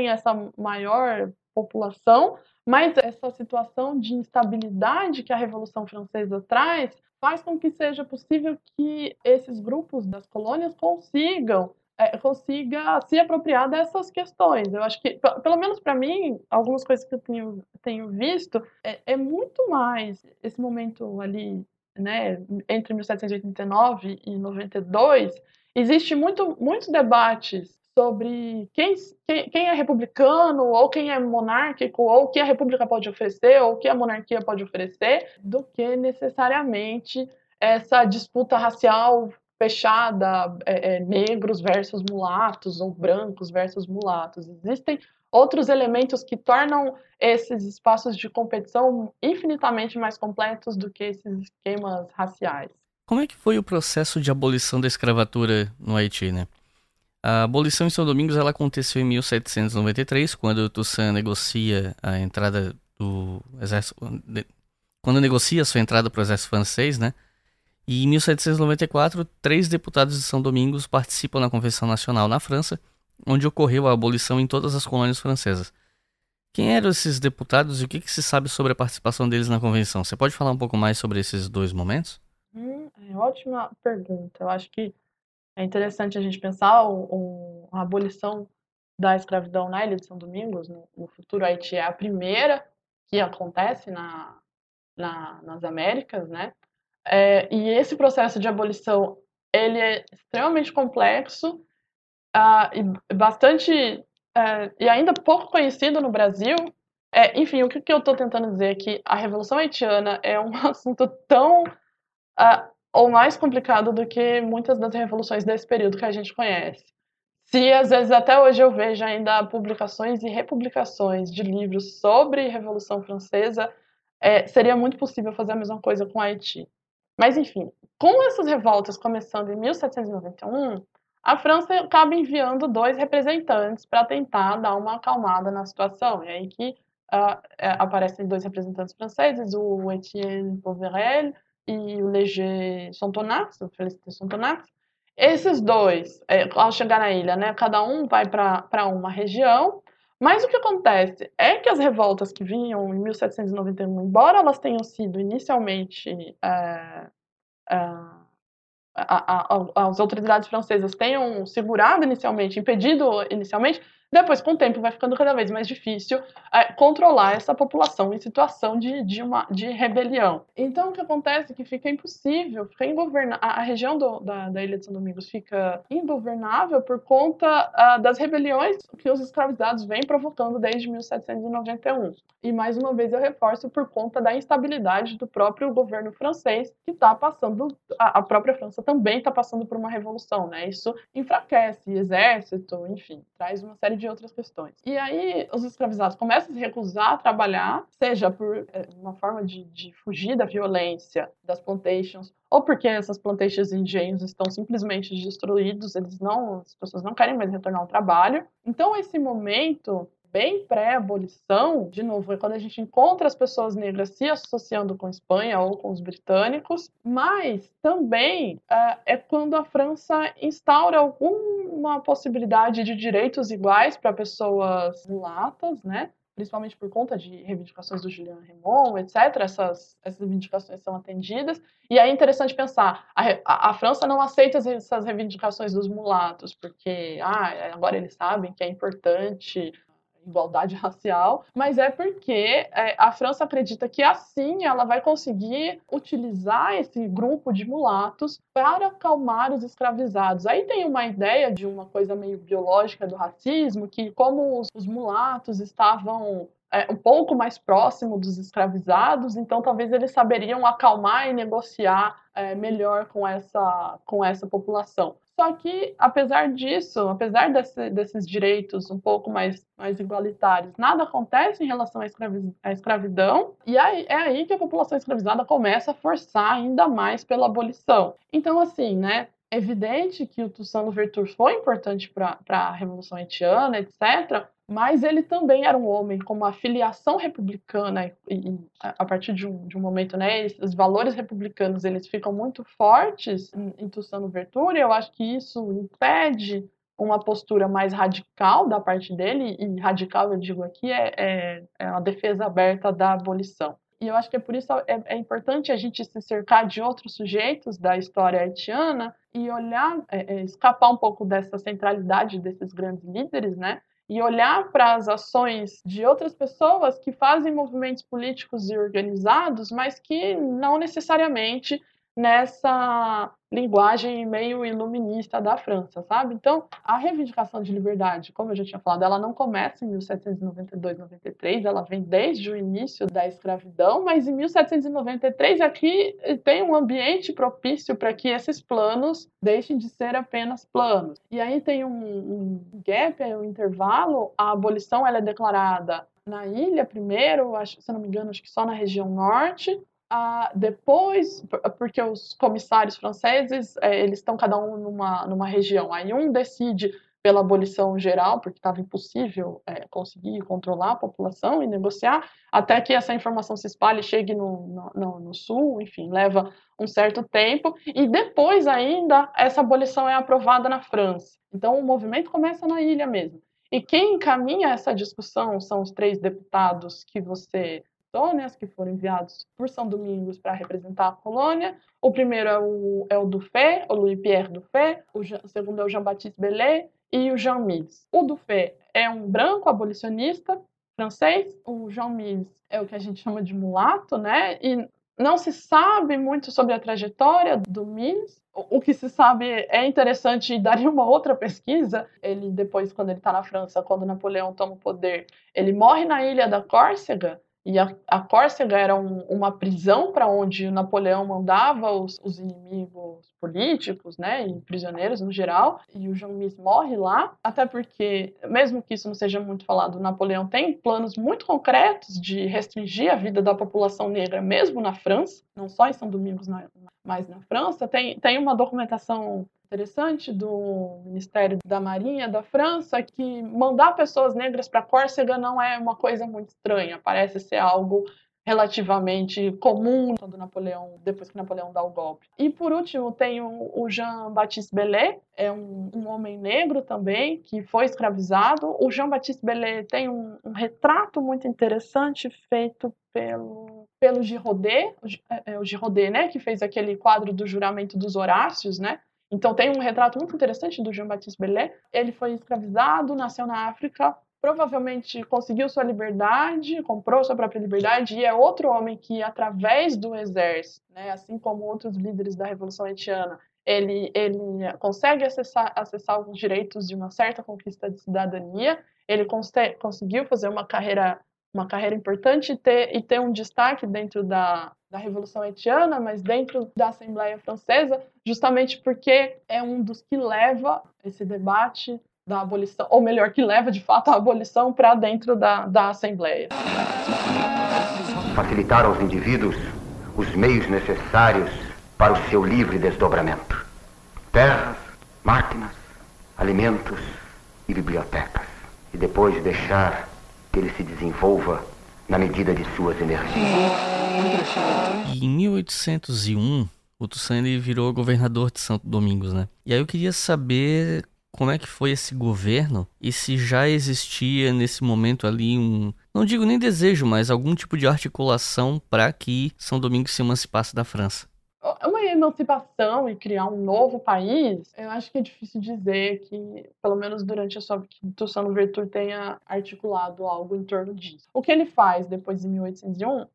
essa maior população, mas essa situação de instabilidade que a Revolução Francesa traz faz com que seja possível que esses grupos das colônias consigam é, consiga se apropriar dessas questões. Eu acho que, pelo menos para mim, algumas coisas que eu tenho, tenho visto, é, é, muito mais esse momento ali, né, entre 1789 e 92, existe muito, muitos debates sobre quem, quem, quem, é republicano, ou quem é monárquico, ou o que a república pode oferecer, ou o que a monarquia pode oferecer, do que necessariamente essa disputa racial fechada, é, é, negros versus mulatos ou brancos versus mulatos. Existem outros elementos que tornam esses espaços de competição infinitamente mais completos do que esses esquemas raciais. Como é que foi o processo de abolição da escravatura no Haiti, né? A abolição em São Domingos ela aconteceu em 1793, quando Toussaint negocia a entrada do exército, quando negocia sua entrada para o exército francês, né? E em 1794, três deputados de São Domingos participam na Convenção Nacional na França, onde ocorreu a abolição em todas as colônias francesas. Quem eram esses deputados e o que, que se sabe sobre a participação deles na convenção? Você pode falar um pouco mais sobre esses dois momentos? Hum, é ótima pergunta. Eu acho que é interessante a gente pensar o, o, a abolição da escravidão na Ilha de São Domingos, no, no futuro Haiti, é a primeira que acontece na, na, nas Américas, né? É, e esse processo de abolição ele é extremamente complexo uh, e bastante uh, e ainda pouco conhecido no Brasil. É, enfim, o que, que eu estou tentando dizer é que a Revolução Haitiana é um *laughs* assunto tão uh, ou mais complicado do que muitas das revoluções desse período que a gente conhece. Se às vezes até hoje eu vejo ainda publicações e republicações de livros sobre Revolução Francesa, é, seria muito possível fazer a mesma coisa com Haiti. Mas, enfim, com essas revoltas começando em 1791, a França acaba enviando dois representantes para tentar dar uma acalmada na situação. É aí que uh, aparecem dois representantes franceses, o Etienne Pauverel e o Léger Sontonax, o Félicité Sontonax. Esses dois, é, ao chegar na ilha, né, cada um vai para uma região mas o que acontece é que as revoltas que vinham em 1791, embora elas tenham sido inicialmente. É, é, a, a, as autoridades francesas tenham segurado inicialmente, impedido inicialmente, depois, com o tempo, vai ficando cada vez mais difícil é, controlar essa população em situação de, de, uma, de rebelião. Então, o que acontece é que fica impossível, fica ingovernável, a, região do, da, da, Ilha de São Domingos fica ingovernável por conta uh, das rebeliões que os escravizados vêm provocando desde 1791. E, mais uma vez, eu reforço por conta da instabilidade do próprio governo francês, que está passando, a, a, própria França também está passando por uma revolução, né? Isso enfraquece exército, enfim, traz uma série de de outras questões. E aí os escravizados começam a se recusar a trabalhar, seja por é, uma forma de, de fugir da violência das plantations, ou porque essas plantations e engenhos estão simplesmente destruídos, eles não, as pessoas não querem mais retornar ao trabalho. Então esse momento bem pré-abolição, de novo, é quando a gente encontra as pessoas negras se associando com a Espanha ou com os britânicos, mas também uh, é quando a França instaura alguma possibilidade de direitos iguais para pessoas mulatas, né? principalmente por conta de reivindicações do Julian Raymond, etc., essas, essas reivindicações são atendidas. E é interessante pensar, a, a, a, França não aceita essas reivindicações dos mulatos, porque ah, agora eles sabem que é importante igualdade *laughs* racial, mas é porque é, a França acredita que assim ela vai conseguir utilizar esse grupo de mulatos para acalmar os escravizados. Aí tem uma ideia de uma coisa meio biológica do racismo, que como os, os mulatos estavam é, um pouco mais próximo dos escravizados, então talvez eles saberiam acalmar e negociar é, melhor com essa, com essa população. Só que, apesar disso, apesar desse, desses direitos um pouco mais, mais igualitários, nada acontece em relação à, escravi à escravidão, e aí, é aí que a população escravizada começa a forçar ainda mais pela abolição. Então, assim, né, evidente que o Toussaint Louverture foi importante para a Revolução Haitiana, etc., mas ele também era um homem com uma filiação republicana e, e a partir de um, de um momento, né, os valores republicanos eles ficam muito fortes em, em Toussaint Louverture, eu acho que isso impede uma postura mais radical da parte dele, e radical, eu digo aqui, é, é, é a defesa aberta da abolição. E eu acho que é por isso é, é, importante a gente se cercar de outros sujeitos da história haitiana e olhar, é, é escapar um pouco dessa centralidade desses grandes líderes, né? e olhar para as ações de outras pessoas que fazem movimentos políticos e organizados, mas que não necessariamente nessa linguagem meio iluminista da França, sabe? Então, a reivindicação de liberdade, como eu já tinha falado, ela não começa em 1792, 93, ela vem desde o início da escravidão, mas em 1793 aqui tem um ambiente propício para que esses planos deixem de ser apenas planos. E aí tem um, um gap, um intervalo, a abolição ela é declarada na ilha primeiro, acho, se não me engano, acho que só na região norte, depois, porque os comissários franceses, é, eles estão cada um numa, numa região, aí um decide pela abolição geral, porque estava impossível é, conseguir controlar a população e negociar, até que essa informação se espalhe chegue no, no, no, sul, enfim, leva um certo tempo, e depois ainda essa abolição é aprovada na França. Então o movimento começa na ilha mesmo. E quem encaminha essa discussão são os três deputados que você né, que foram enviados por São Domingos para representar a colônia. O primeiro é o, é o Dufay, o Louis-Pierre Dufay, o, o, segundo é o Jean-Baptiste Bellet e o Jean Mills. O Dufay é um branco abolicionista francês, o Jean Mills é o que a gente chama de mulato, né? E não se sabe muito sobre a trajetória do Mills. O que se sabe é interessante e daria uma outra pesquisa. Ele depois, quando ele está na França, quando Napoleão toma o poder, ele morre na ilha da Córcega e a, a Córcega era um, uma prisão para onde Napoleão mandava os, os, inimigos políticos, né, e prisioneiros no geral. E o Jean Mis morre lá, até porque, mesmo que isso não seja muito falado, Napoleão tem planos muito concretos de restringir a vida da população negra, mesmo na França, não só em São Domingos, mas na França. Tem, tem uma documentação interessante do Ministério da Marinha da França que mandar pessoas negras para Córcega não é uma coisa muito estranha, parece ser algo relativamente comum quando Napoleão, depois que Napoleão dá o golpe. E por último tem o, Jean-Baptiste Bellet, é um, um, homem negro também que foi escravizado. O Jean-Baptiste Bellet tem um, um, retrato muito interessante feito pelo pelo Giraudet, é, é, o Giraudet, né, que fez aquele quadro do juramento dos Horácios, né? Então tem um retrato muito interessante do Jean-Baptiste Bellet. Ele foi escravizado, nasceu na África, provavelmente conseguiu sua liberdade, comprou sua própria liberdade, e é outro homem que, através do exército, né, assim como outros líderes da Revolução Haitiana, ele, ele consegue acessar, acessar alguns direitos de uma certa conquista de cidadania, ele conseguiu fazer uma carreira uma carreira importante e ter, e ter um destaque dentro da, da Revolução Haitiana, mas dentro da Assembleia Francesa, justamente porque é um dos que leva esse debate da abolição, ou melhor, que leva de fato a abolição para dentro da, da Assembleia. Facilitar aos indivíduos os meios necessários para o seu livre desdobramento: terras, máquinas, alimentos e bibliotecas. E depois deixar que ele se desenvolva na medida de suas energias. E em 1801, o Toussaint virou governador de Santo Domingos, né? E aí eu queria saber como é que foi esse governo e se já existia nesse momento ali um, não digo nem desejo, mas algum tipo de articulação para que São Domingos se emancipasse da França uma emancipação e criar um novo país, eu acho que é difícil dizer que, pelo menos durante a sua que Toussaint tenha articulado algo em torno disso. O que ele faz depois de 1801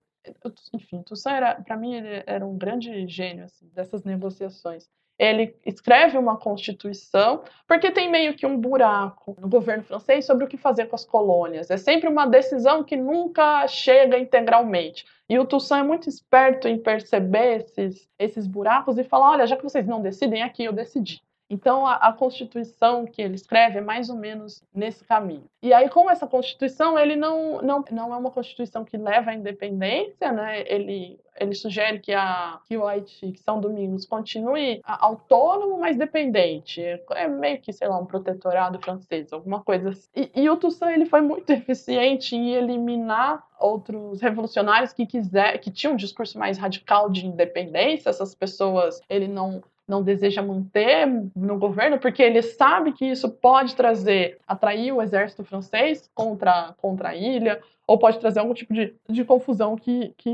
enfim, Toussaint era, para mim, ele era um grande gênio assim, dessas negociações. Ele escreve uma constituição, porque tem meio que um buraco no governo francês sobre o que fazer com as colônias. É sempre uma decisão que nunca chega integralmente. E o Toussaint é muito esperto em perceber esses, esses buracos e falar: olha, já que vocês não decidem aqui, eu decidi. Então, a, a, Constituição que ele escreve é mais ou menos nesse caminho. E aí, com essa Constituição, ele não, não, não é uma Constituição que leva à independência, né? Ele, ele sugere que, a, que o Haiti, que São Domingos, continue autônomo, mas dependente. É meio que, sei lá, um protetorado francês, alguma coisa assim. E, e o Toussaint, ele foi muito *laughs* eficiente em eliminar outros revolucionários que quiser, que tinham um discurso mais radical de independência. Essas pessoas, ele não não deseja manter no governo, porque ele sabe que isso pode trazer, atrair o exército francês contra, contra a ilha, ou pode trazer algum tipo de, de confusão que, que.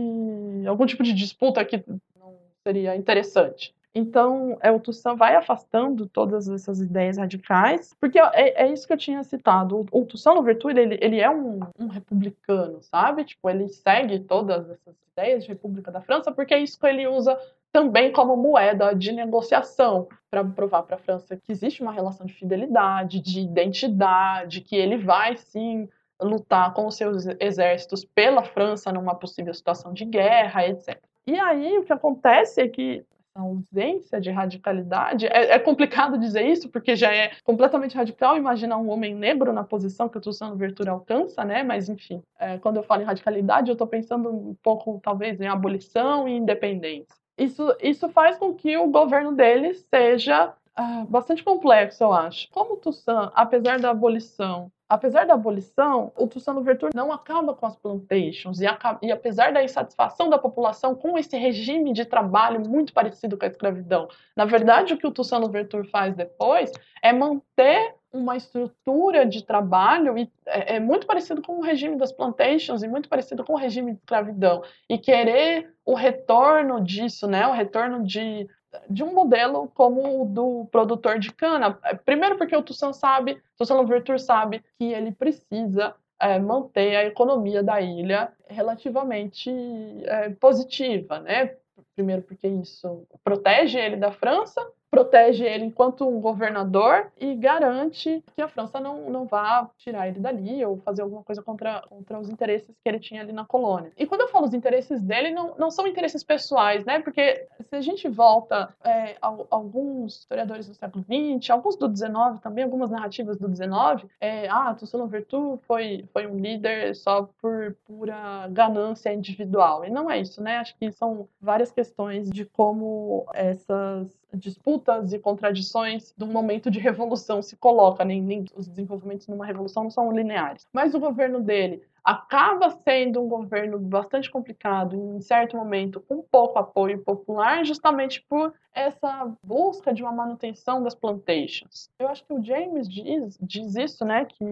algum tipo de disputa que não seria interessante. Então, é, o Toussaint vai afastando todas essas ideias radicais, porque é, é isso que eu tinha citado. O, o Toussaint Louverture, ele, ele é um, um, republicano, sabe? Tipo, ele segue todas essas ideias de República da França, porque é isso que ele usa também como moeda de negociação para provar para a França que existe uma relação de fidelidade, de identidade, que ele vai sim lutar com os seus exércitos pela França numa possível situação de guerra, etc. E aí o que acontece é que ausência de radicalidade. É, é, complicado dizer isso, porque já é completamente radical imaginar um homem negro na posição que o Toussaint Louverture alcança, né? Mas, enfim, é, quando eu falo em radicalidade, eu estou pensando um pouco, talvez, em abolição e independência isso, isso faz com que o governo dele seja ah, bastante complexo, eu acho. Como Toussaint, apesar da abolição, apesar da abolição, o Toussaint Louverture não acaba com as plantations e, e, apesar da insatisfação da população com esse regime de trabalho muito parecido com a escravidão, na verdade o que o Toussaint Louverture faz depois é manter uma estrutura de trabalho e é, é, muito parecido com o regime das plantations e muito parecido com o regime de escravidão. E querer o retorno disso, né, o retorno de de um modelo como o do produtor de cana. Primeiro porque o Toussaint sabe, Toussaint Louverture sabe que ele precisa é, manter a economia da ilha relativamente é, positiva, né? Primeiro porque isso protege ele da França protege ele enquanto um governador e garante que a França não, não vá tirar ele dali ou fazer alguma coisa contra, contra os interesses que ele tinha ali na colônia. E quando eu falo os interesses dele, não, não são interesses pessoais, né? Porque se a gente volta é, a, a alguns historiadores do século XX, alguns do XIX também, algumas narrativas do XIX, é, ah, Toussaint Louverture foi, foi um líder só por pura ganância individual. E não é isso, né? Acho que são várias questões de como essas disputas e contradições de um momento de revolução se coloca, nem, nem os desenvolvimentos numa revolução não são lineares. Mas o governo dele acaba sendo um governo bastante complicado, em certo momento, com pouco apoio popular, justamente por essa busca de uma manutenção das plantations. Eu acho que o James diz, diz isso, né, que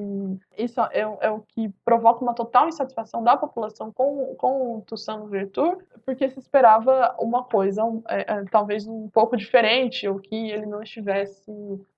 isso é, é, o que provoca uma total insatisfação da população com, com o Toussaint Louverture, porque se esperava uma coisa é, é, talvez um pouco diferente, ou que ele não estivesse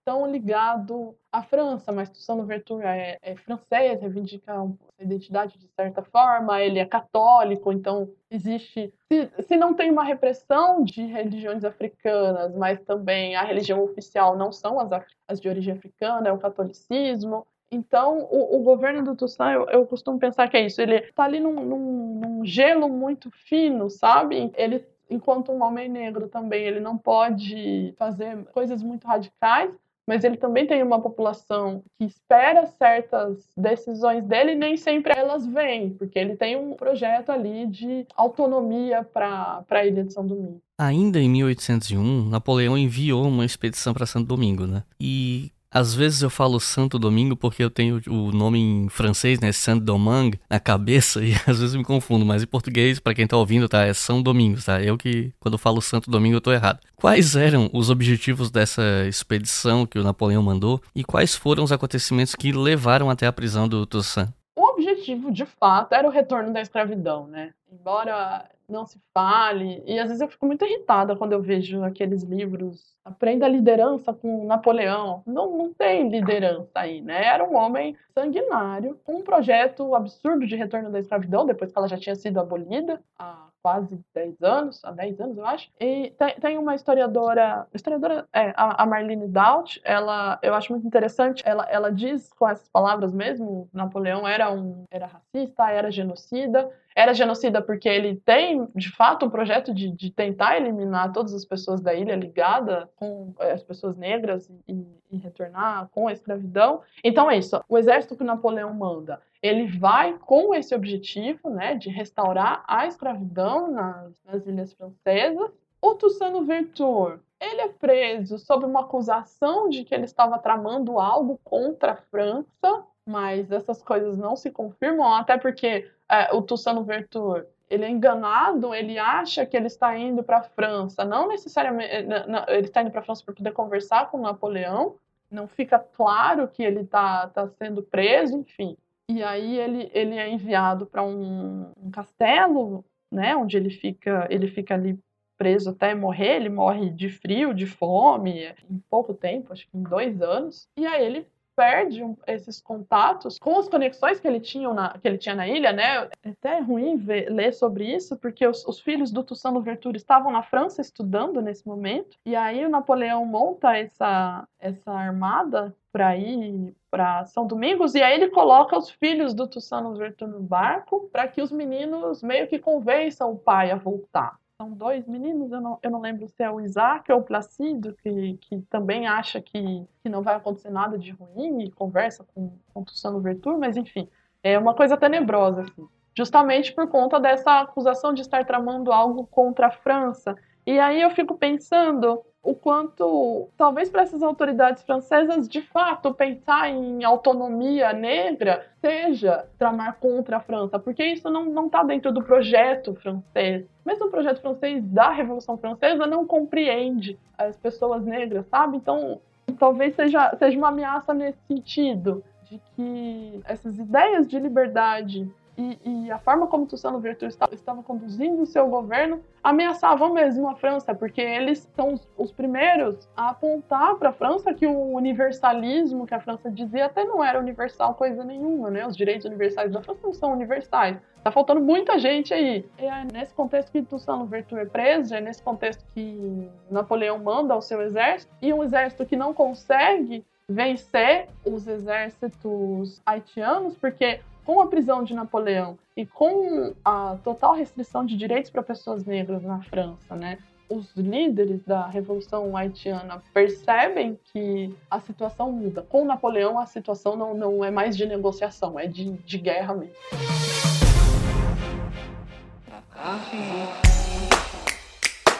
tão ligado à França, mas Toussaint Louverture é, é francês, reivindica a identidade de certa forma, ele é católico, então existe. Se, se não tem uma repressão de religiões africanas, mas também a religião oficial não são as, as de origem africana, é o catolicismo. Então, o, o governo do Toussaint, eu, eu, costumo pensar que é isso. Ele está ali num, num, num gelo muito fino, sabe? Ele enquanto um homem negro também ele não pode fazer coisas muito radicais, mas ele também tem uma população que espera certas decisões dele e nem sempre elas vêm, porque ele tem um projeto ali de autonomia para a Ilha de São Domingo. Ainda em 1801, Napoleão enviou uma expedição para Santo Domingo, né? E às vezes eu falo Santo Domingo porque eu tenho o nome em francês, né, Saint-Domingue, na cabeça *laughs* e às vezes me confundo, mas em português, para quem tá ouvindo, tá, é São Domingos, tá? Eu que quando eu falo Santo Domingo eu tô errado. Quais eram os objetivos dessa expedição que o Napoleão mandou e quais foram os acontecimentos que levaram até a prisão do Toussaint? O objetivo, de fato, era o retorno da escravidão, né? Embora não se fale. E às vezes eu fico muito irritada quando eu vejo aqueles livros Aprenda a liderança com Napoleão. Não, não tem liderança aí, né? Era um homem sanguinário, com um projeto absurdo de retorno da escravidão, depois que ela já tinha sido abolida há quase 10 anos, há 10 anos, eu acho. E tem, tem uma historiadora, historiadora, é, a, Marlene Daut, ela, eu acho muito interessante, ela, ela diz com essas palavras mesmo, Napoleão era um, era racista, era genocida, era genocida porque ele tem, de fato, um projeto de, de tentar eliminar todas as pessoas da ilha ligada com eh, as pessoas negras e, e retornar com a escravidão. Então é isso. O exército que Napoleão manda, ele vai com esse objetivo, né, de restaurar a escravidão nas, nas ilhas francesas. O Toussaint Louverture, ele é preso sob uma acusação de que ele estava tramando algo contra a França, mas essas coisas não se confirmam, até porque é, o Toussaint Louverture ele é enganado, ele acha que ele está indo para a França, não necessariamente não, ele está indo para a França para poder conversar com Napoleão, não fica claro que ele está tá sendo preso, enfim. E aí ele, ele é enviado para um, um, castelo, né, onde ele fica ele fica ali preso até morrer, ele morre de frio, de fome, em pouco tempo, acho que em dois anos. E aí ele perde esses contatos com as conexões que ele tinha na, que ele tinha na ilha, né? É até ruim ver, ler sobre isso, porque os, os filhos do Toussaint Louverture estavam na França estudando nesse momento, e aí o Napoleão monta essa, essa armada para ir para São Domingos, e aí ele coloca os filhos do Toussaint Louverture no barco para que os meninos meio que convençam o pai a voltar são dois meninos, eu não, eu não lembro se é o Isaac ou o Placido, que, que também acha que, que não vai acontecer nada de ruim e conversa com, com Tussano Vertur, mas enfim, é uma coisa tenebrosa, assim. Justamente por conta dessa acusação de estar tramando algo contra a França. E aí eu fico pensando o quanto, talvez para essas autoridades francesas, de fato, pensar em autonomia negra seja tramar contra a França, porque isso não está dentro do projeto francês. Mesmo o projeto francês da Revolução Francesa não compreende as pessoas negras, sabe? Então, talvez seja, seja uma ameaça nesse sentido, de que essas ideias de liberdade e, e, a forma como Tussano Virtu estava, conduzindo o seu governo ameaçavam mesmo a França, porque eles são os, os primeiros a apontar para a França que o universalismo que a França dizia até não era universal coisa nenhuma, né? Os direitos universais da França não são universais. Tá faltando muita gente aí. É nesse contexto que Tussano Virtu é preso, é nesse contexto que Napoleão manda ao seu exército, e um exército que não consegue vencer os exércitos haitianos, porque com a prisão de Napoleão e com a total restrição de direitos para pessoas negras na França, né? Os líderes da Revolução Haitiana percebem que a situação muda. Com Napoleão, a situação não, não é mais de negociação, é de, de guerra mesmo.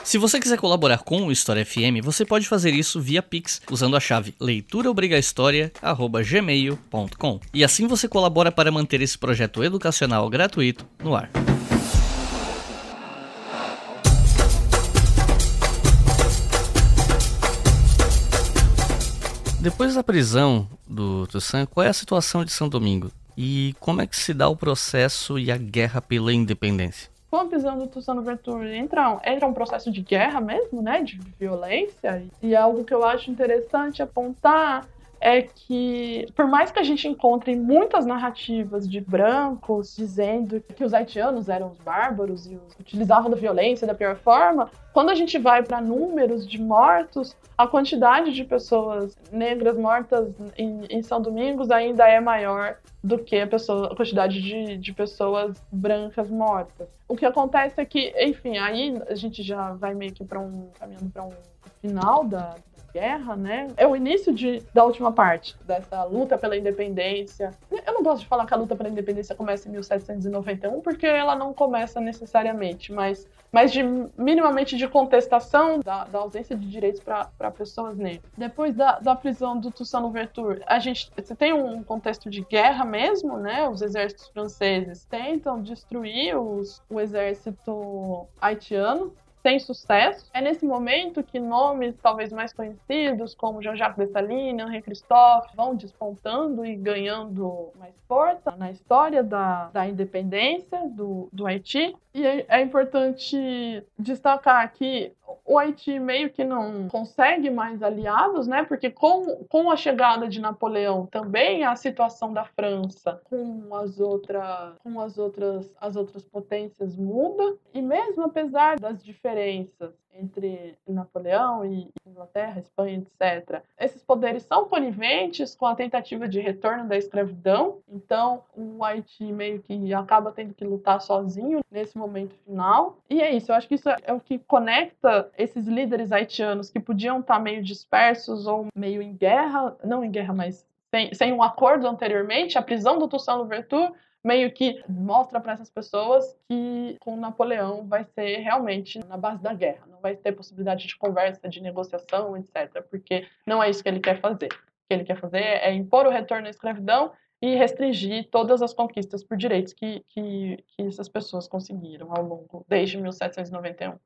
Se você quiser colaborar com o História FM, você pode fazer isso via Pix usando a chave leituraobrigahistoria@gmail.com. E assim você colabora para manter esse projeto educacional gratuito no ar. Depois da prisão do Toussaint, qual é a situação de São Domingo? E como é que se dá o processo e a guerra pela independência? A prisão do Tussano Verturi entra, entra um processo de guerra mesmo, né, de violência, e algo que eu acho interessante apontar é que, por mais que a gente encontre muitas narrativas de brancos dizendo que os haitianos eram os bárbaros e os utilizavam da violência da pior forma, quando a gente vai para números de mortos, a quantidade de pessoas negras mortas em, em São Domingos ainda é maior do que a, pessoa, a quantidade de, de pessoas brancas mortas. O que acontece é que, enfim, aí a gente já vai meio que para um caminhando para um final da, guerra, né? É o início de, da última parte dessa luta pela independência. Eu não gosto de falar que a luta pela independência começa em 1791, porque ela não começa necessariamente, mas, mas de minimamente de contestação da, da ausência de direitos para pessoas negras. Depois da, da prisão do Toussaint Louverture, a gente você tem um contexto de guerra mesmo, né? Os exércitos franceses tentam destruir os, o exército haitiano sem sucesso. É nesse momento que nomes talvez mais conhecidos, como Jean-Jacques Dessalines, Henri Christophe, vão despontando e ganhando mais força na história da, da independência do, do Haiti. E é, é importante destacar que o Haiti meio que não consegue mais aliados, né? Porque com, com a chegada de Napoleão também a situação da França com as outras com as outras as outras potências muda e mesmo apesar das diferenças entre Napoleão e Inglaterra, Espanha, etc. Esses poderes são coniventes com a tentativa de retorno da escravidão, então o Haiti meio que acaba tendo que lutar sozinho nesse momento final. E é isso, eu acho que isso é o que conecta esses líderes haitianos que podiam estar meio dispersos ou meio em guerra, não em guerra, mas sem, sem um acordo anteriormente, a prisão do Toussaint Louverture meio que mostra para essas pessoas que com Napoleão vai ser realmente na base da guerra, não vai ter possibilidade de conversa, de negociação, etc. Porque não é isso que ele quer fazer. O que ele quer fazer é impor o retorno à escravidão e restringir todas as conquistas por direitos que, que, que essas pessoas conseguiram ao longo, desde 1791.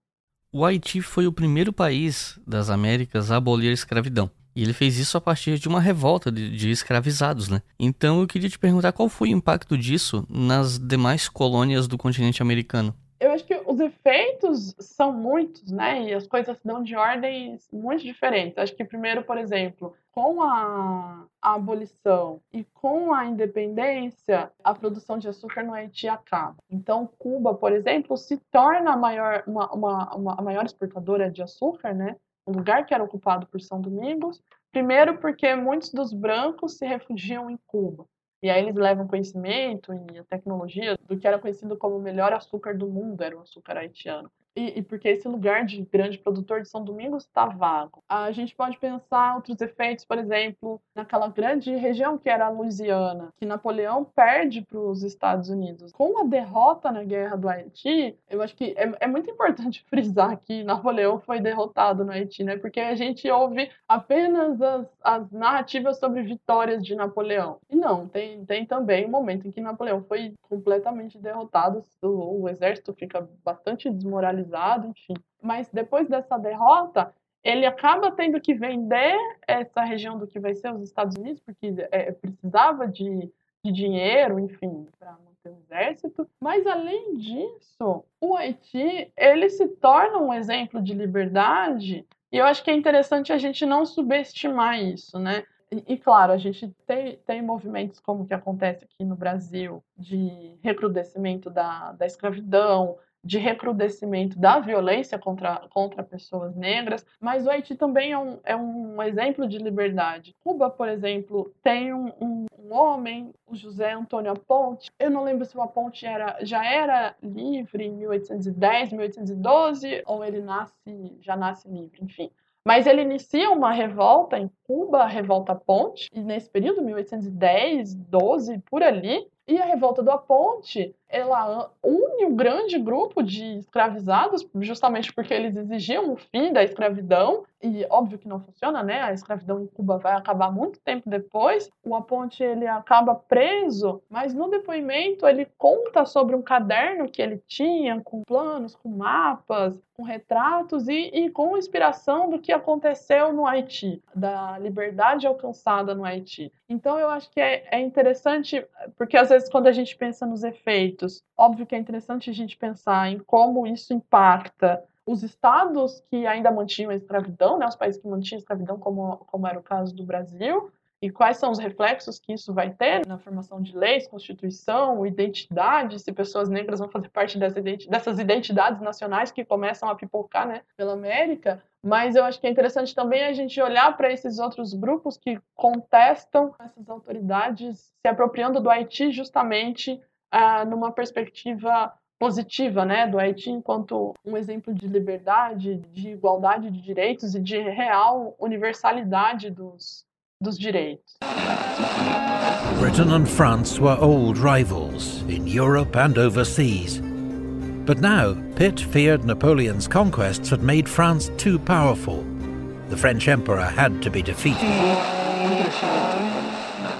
O Haiti foi o primeiro país das Américas a abolir a escravidão. E ele fez isso a partir de uma revolta de, de, escravizados, né? Então eu queria te perguntar qual foi o impacto disso nas demais colônias do continente americano. Eu acho que os efeitos são muitos, né? E as coisas se dão de ordens muito diferentes. Acho que primeiro, por exemplo, com a, a abolição e com a independência, a produção de açúcar no Haiti acaba. Então, Cuba, por exemplo, se torna a maior, uma, uma, uma a maior exportadora de açúcar, né? O lugar que era ocupado por São Domingos, primeiro porque muitos dos brancos se refugiam em Cuba. E aí eles levam conhecimento e a tecnologia do que era conhecido como o melhor açúcar do mundo, era o açúcar haitiano. E, e, porque esse lugar de grande produtor de São Domingos está vago. A gente pode pensar outros efeitos, por exemplo, naquela grande região que era a Louisiana, que Napoleão perde para os Estados Unidos. Com a derrota na Guerra do Haiti, eu acho que é, é muito importante *laughs* frisar que Napoleão foi derrotado no Haiti, né? Porque a gente ouve apenas as, as narrativas sobre vitórias de Napoleão. E não, tem, tem também um momento em que Napoleão foi completamente derrotado, o, o exército fica bastante desmoralizado, enfim. Mas depois dessa derrota, ele acaba tendo que vender essa região do que vai ser os Estados Unidos, porque é, precisava de, de dinheiro, enfim, para manter o exército. Mas além disso, o Haiti ele se torna um exemplo de liberdade. E eu acho que é interessante a gente não subestimar isso, né? E, e, claro, a gente tem, tem movimentos como o que acontece aqui no Brasil, de recrudescimento da, da escravidão, de recrudescimento da violência contra, contra pessoas negras, mas o Haiti também é um, é um exemplo de liberdade. Cuba, por exemplo, tem um, um, um homem, o José Antônio Aponte, eu não lembro se o Aponte era, já era livre em 1810, 1812, ou ele nasce, já nasce livre, enfim. Mas ele inicia uma revolta em Cuba, a Revolta Ponte, e nesse período, 1810, 12, por ali, e a revolta do Aponte, ela une um grande grupo de escravizados, justamente porque eles exigiam o fim da escravidão, e óbvio que não funciona, né? A escravidão em Cuba vai acabar muito tempo depois. O Aponte ele acaba preso, mas no depoimento ele conta sobre um caderno que ele tinha com planos, com mapas, com retratos e, e com inspiração do que aconteceu no Haiti, da liberdade alcançada no Haiti. Então eu acho que é, é interessante, porque às vezes quando a gente pensa nos efeitos, óbvio que é interessante a gente pensar em como isso impacta os estados que ainda mantinham a escravidão, né, os países que mantinham a escravidão, como, como era o caso do Brasil, e quais são os reflexos que isso vai ter na formação de leis, constituição, identidade, se pessoas negras vão fazer parte dessas identidades nacionais que começam a pipocar né, pela América. Mas eu acho que é interessante também a gente olhar para esses outros grupos que contestam essas autoridades se apropriando do Haiti justamente ah, numa perspectiva positiva, né, do Haiti enquanto um exemplo de liberdade, de igualdade de direitos e de real universalidade dos, dos direitos. Britain and France were old rivals in Europe and overseas. But now, Pitt feared Napoleon's conquests had made France too powerful. The French emperor had to be defeated.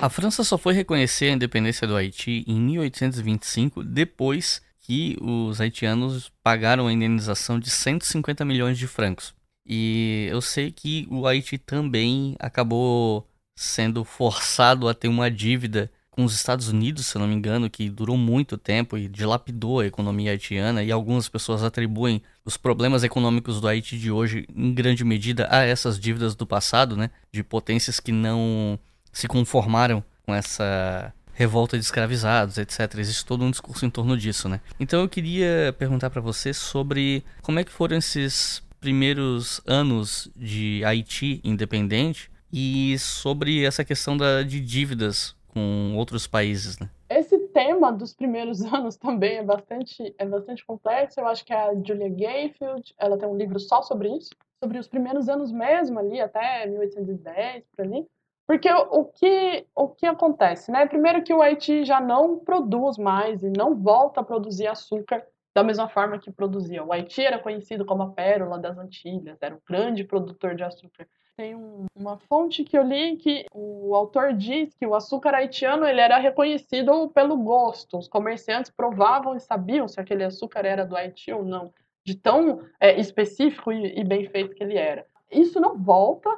A França só foi reconhecer a independência do Haiti em 1825, depois que os haitianos pagaram a indenização de 150 milhões de francos. E eu sei que o Haiti também acabou sendo forçado a ter uma dívida com os Estados Unidos, se eu não me engano, que durou muito tempo e dilapidou a economia haitiana, e algumas pessoas atribuem os problemas econômicos do Haiti de hoje, em grande medida, a essas dívidas do passado, né? De potências que não se conformaram com essa revolta de escravizados, etc. Existe todo um discurso em torno disso, né? Então eu queria perguntar para você sobre como é que foram esses primeiros anos de Haiti independente e sobre essa questão da, de dívidas com outros países, né? Esse tema dos primeiros *laughs* anos também é bastante, é bastante complexo. Eu acho que a Julia Gayfield, ela tem um livro só sobre isso, sobre os primeiros anos mesmo ali, até 1810, por ali. Porque o que, o que acontece, né? Primeiro que o Haiti já não produz mais e não volta a produzir açúcar da mesma forma que produzia. O Haiti era conhecido como a pérola das Antilhas, era um grande produtor de açúcar. Tem um, uma fonte que eu li que o autor diz que o açúcar haitiano ele era reconhecido pelo gosto. Os comerciantes provavam e sabiam se aquele açúcar era do Haiti ou não, de tão é, específico e, e bem feito que ele era. Isso não volta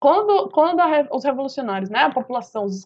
quando, quando a, os revolucionários, né, a população, os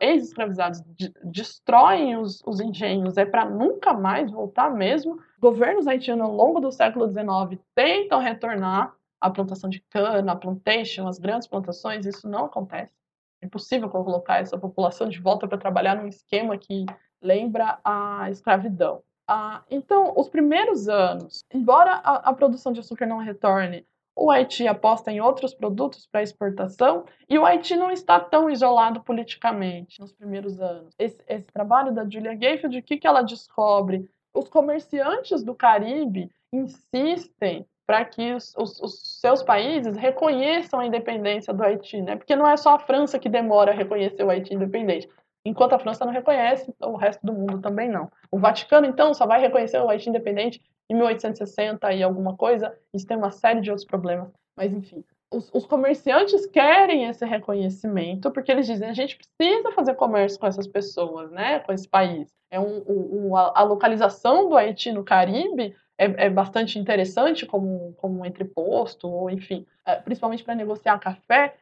ex-escravizados, de, destroem os, os engenhos, é para nunca mais voltar mesmo. Governos haitianos, ao longo do século XIX, tentam retornar à plantação de cana, a plantation, as grandes plantações, isso não acontece. É impossível colocar essa população de volta para trabalhar num esquema que lembra a escravidão. Ah, então, os primeiros anos, embora a, a produção de açúcar não retorne, o Haiti aposta em outros produtos para exportação e o Haiti não está tão isolado politicamente nos primeiros anos. Esse, esse trabalho da Julia Gayfield, o que, que ela descobre? Os comerciantes do Caribe insistem para que os, os, os, seus países reconheçam a independência do Haiti, né? Porque não é só a França que demora a reconhecer o Haiti independente. Enquanto a França não reconhece, o resto do mundo também não. O Vaticano, então, só vai reconhecer o Haiti independente em 1860 e alguma coisa. Isso tem uma série de outros problemas. Mas, enfim, os, os, comerciantes querem esse reconhecimento porque eles dizem a gente precisa fazer comércio com essas pessoas, né, com esse país. É um, um, a localização do Haiti no Caribe é, é, bastante interessante como, como um entreposto, ou enfim, é, principalmente para negociar café.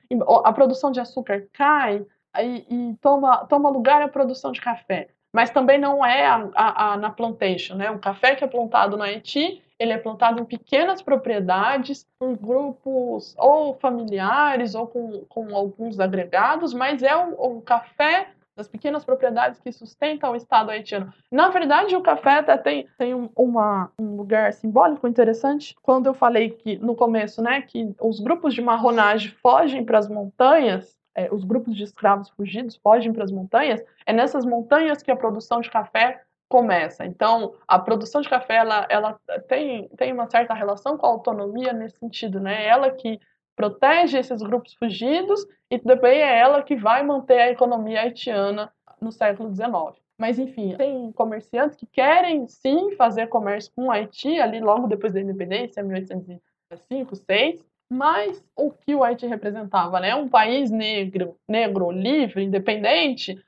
A produção de açúcar cai e, e, toma, toma lugar a produção de café. Mas também não é a, a, a, na plantation, né? O café que é plantado no Haiti, ele é plantado em pequenas propriedades por grupos ou familiares ou com, com alguns agregados, mas é o, o café das pequenas propriedades que sustentam o Estado haitiano. Na verdade, o café até tem, tem um, uma, um lugar simbólico interessante. Quando eu falei que no começo, né, que os grupos de marronagem fogem para as montanhas, é, os grupos de escravos fugidos fogem para as montanhas, é nessas montanhas que a produção de café começa. Então, a produção de café ela, ela tem, tem uma certa relação com a autonomia nesse sentido, né? Ela que protege esses grupos fugidos e também é ela que vai manter a economia haitiana no século XIX. Mas, enfim, tem comerciantes que querem sim fazer comércio com o Haiti, ali logo depois da independência, 1805, 6, mas o que o Haiti representava, né? Um país negro, negro, livre, independente,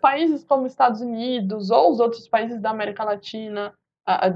países como Estados Unidos ou os outros países da América Latina,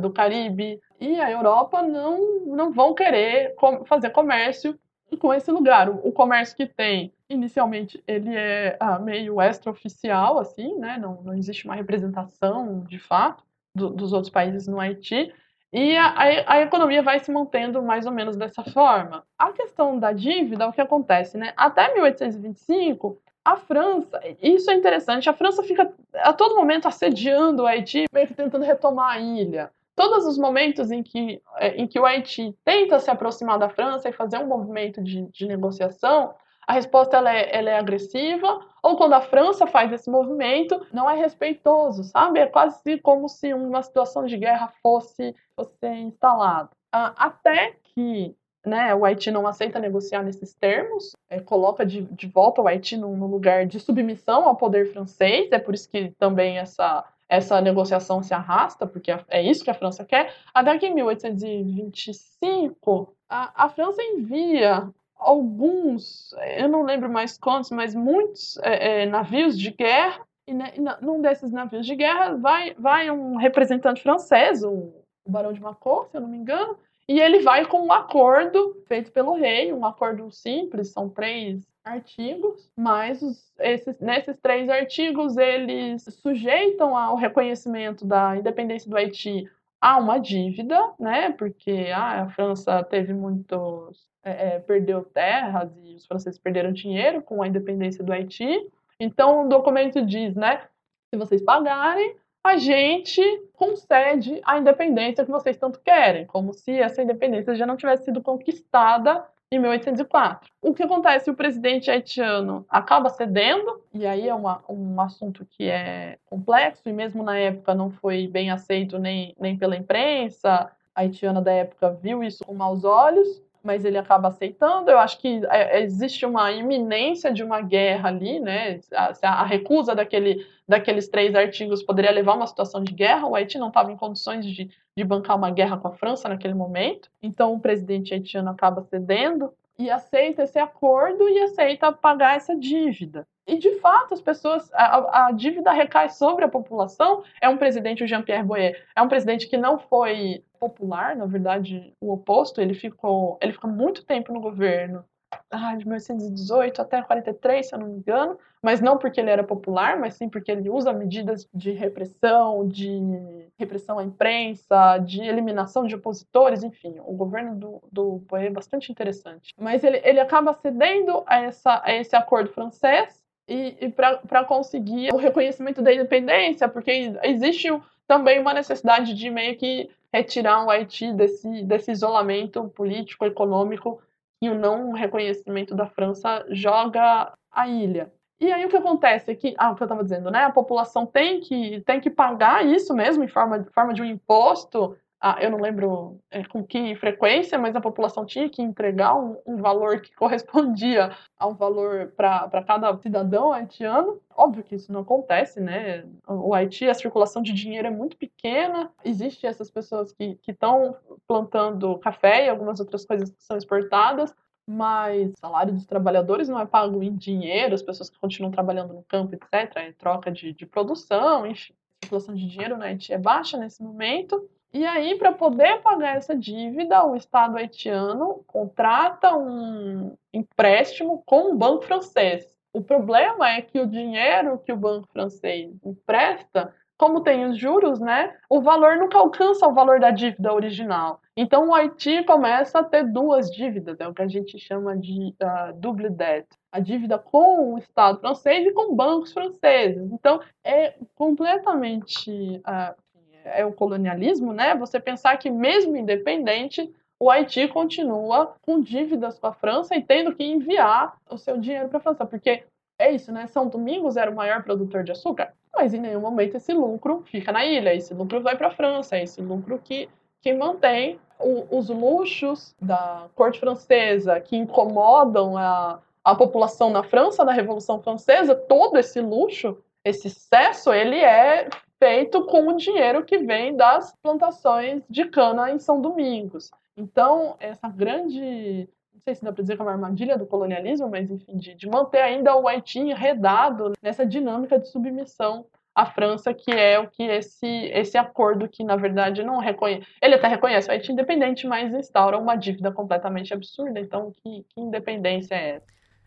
do Caribe e a Europa não, não vão querer fazer comércio com esse lugar. O, comércio que tem, inicialmente, ele é ah, meio extraoficial, assim, né? Não, não existe uma representação, de fato, do, dos outros países no Haiti. E a, a, a, economia vai se mantendo mais ou menos dessa forma. A questão da dívida, o que acontece, né? Até 1825, a França, isso é interessante, a França fica a todo momento assediando o Haiti, meio que tentando retomar a ilha todos os momentos em que, é, em que o Haiti tenta se aproximar da França e fazer um movimento de, de negociação, a resposta ela é, ela é, agressiva, ou quando a França faz esse movimento, não é respeitoso, sabe? É quase como se uma situação de guerra fosse, fosse instalada. Ah, até que né, o Haiti não aceita negociar nesses termos, é, coloca de, de volta o Haiti no lugar de submissão ao poder francês, é por isso que também essa essa negociação se arrasta, porque é isso que a França quer, até que em 1825 a, a França envia alguns, eu não lembro mais quantos, mas muitos é, é, navios de guerra, e, né, num desses navios de guerra vai, vai um representante francês, o, o Barão de Macor, se eu não me engano, e ele vai com um acordo feito pelo rei, um acordo simples, são três artigos, mas os, esses, nesses três artigos eles sujeitam ao reconhecimento da independência do Haiti a uma dívida, né? Porque ah, a França teve muitos é, é, perdeu terras e os franceses perderam dinheiro com a independência do Haiti. Então o documento diz, né? Se vocês pagarem, a gente concede a independência que vocês tanto querem, como se essa independência já não tivesse sido conquistada em 1804. O que acontece? O presidente haitiano acaba cedendo, e aí é uma, um assunto que é complexo, e mesmo na época não foi bem aceito nem, nem pela imprensa. A haitiana da época viu isso com maus olhos, mas ele acaba aceitando. Eu acho que é, existe uma iminência de uma guerra ali, né? A, a, recusa daquele, daqueles três artigos poderia levar a uma situação de guerra. O Haiti não estava em condições de, de bancar uma guerra com a França naquele momento. Então o presidente haitiano acaba cedendo e aceita esse acordo e aceita pagar essa dívida. E de fato, as pessoas, a, a, dívida recai sobre a população. É um presidente, o Jean-Pierre Boyer, é um presidente que não foi popular, na verdade, o oposto. Ele ficou, ele ficou muito tempo no governo, ah, de 1918 até 43, se eu não me engano, mas não porque ele era popular, mas sim porque ele usa medidas de repressão, de repressão à imprensa, de eliminação de opositores, enfim, o governo do, do Boyer é bastante interessante. Mas ele, ele acaba cedendo a, essa, a esse acordo francês e, e para conseguir o reconhecimento da independência, porque existe também uma necessidade de meio que retirar o Haiti desse, desse isolamento político, econômico e o não reconhecimento da França joga a ilha. E aí o que acontece é que, ah, o que eu estava dizendo, né? A população tem que, tem que pagar isso mesmo em forma, forma de um imposto ah, eu não lembro é, com que frequência, mas a população tinha que entregar um, um valor que *laughs* correspondia a um valor para cada cidadão haitiano. Óbvio que isso não acontece, né? O Haiti, a circulação de dinheiro é muito pequena, existem essas pessoas que estão plantando café e algumas outras coisas que são exportadas, mas o salário dos trabalhadores não é pago em dinheiro, as pessoas que continuam trabalhando no campo, etc., é troca de, de produção, enfim. A circulação de dinheiro no Haiti é baixa nesse momento, e aí, para poder pagar essa dívida, o Estado haitiano contrata um empréstimo com o banco francês. O problema é que o dinheiro que o banco francês empresta, como tem os juros, né, o valor nunca alcança o valor da dívida original. Então, o Haiti começa a ter duas dívidas, é o que a gente chama de uh, double debt. A dívida com o Estado francês e com bancos franceses. Então, é completamente uh, é o colonialismo, né? Você pensar que mesmo independente, o Haiti continua com dívidas com a França e tendo que enviar o seu dinheiro para a França, porque é isso, né? São Domingos era o maior produtor de açúcar, mas em nenhum momento esse lucro fica na ilha, esse lucro vai para a França, esse lucro que, que mantém o, os luxos da corte francesa que incomodam a, a população na França, na Revolução Francesa, todo esse luxo, esse excesso, ele é feito com o dinheiro que vem das plantações de cana em São Domingos. Então, essa grande, não sei se dá para dizer que é uma armadilha do colonialismo, mas enfim, de, de manter ainda o Haiti enredado nessa dinâmica de submissão à França, que é o que esse, esse acordo que, na verdade, não reconhece. Ele até reconhece o Haiti independente, mas instaura uma dívida completamente absurda. Então, que, que independência é essa?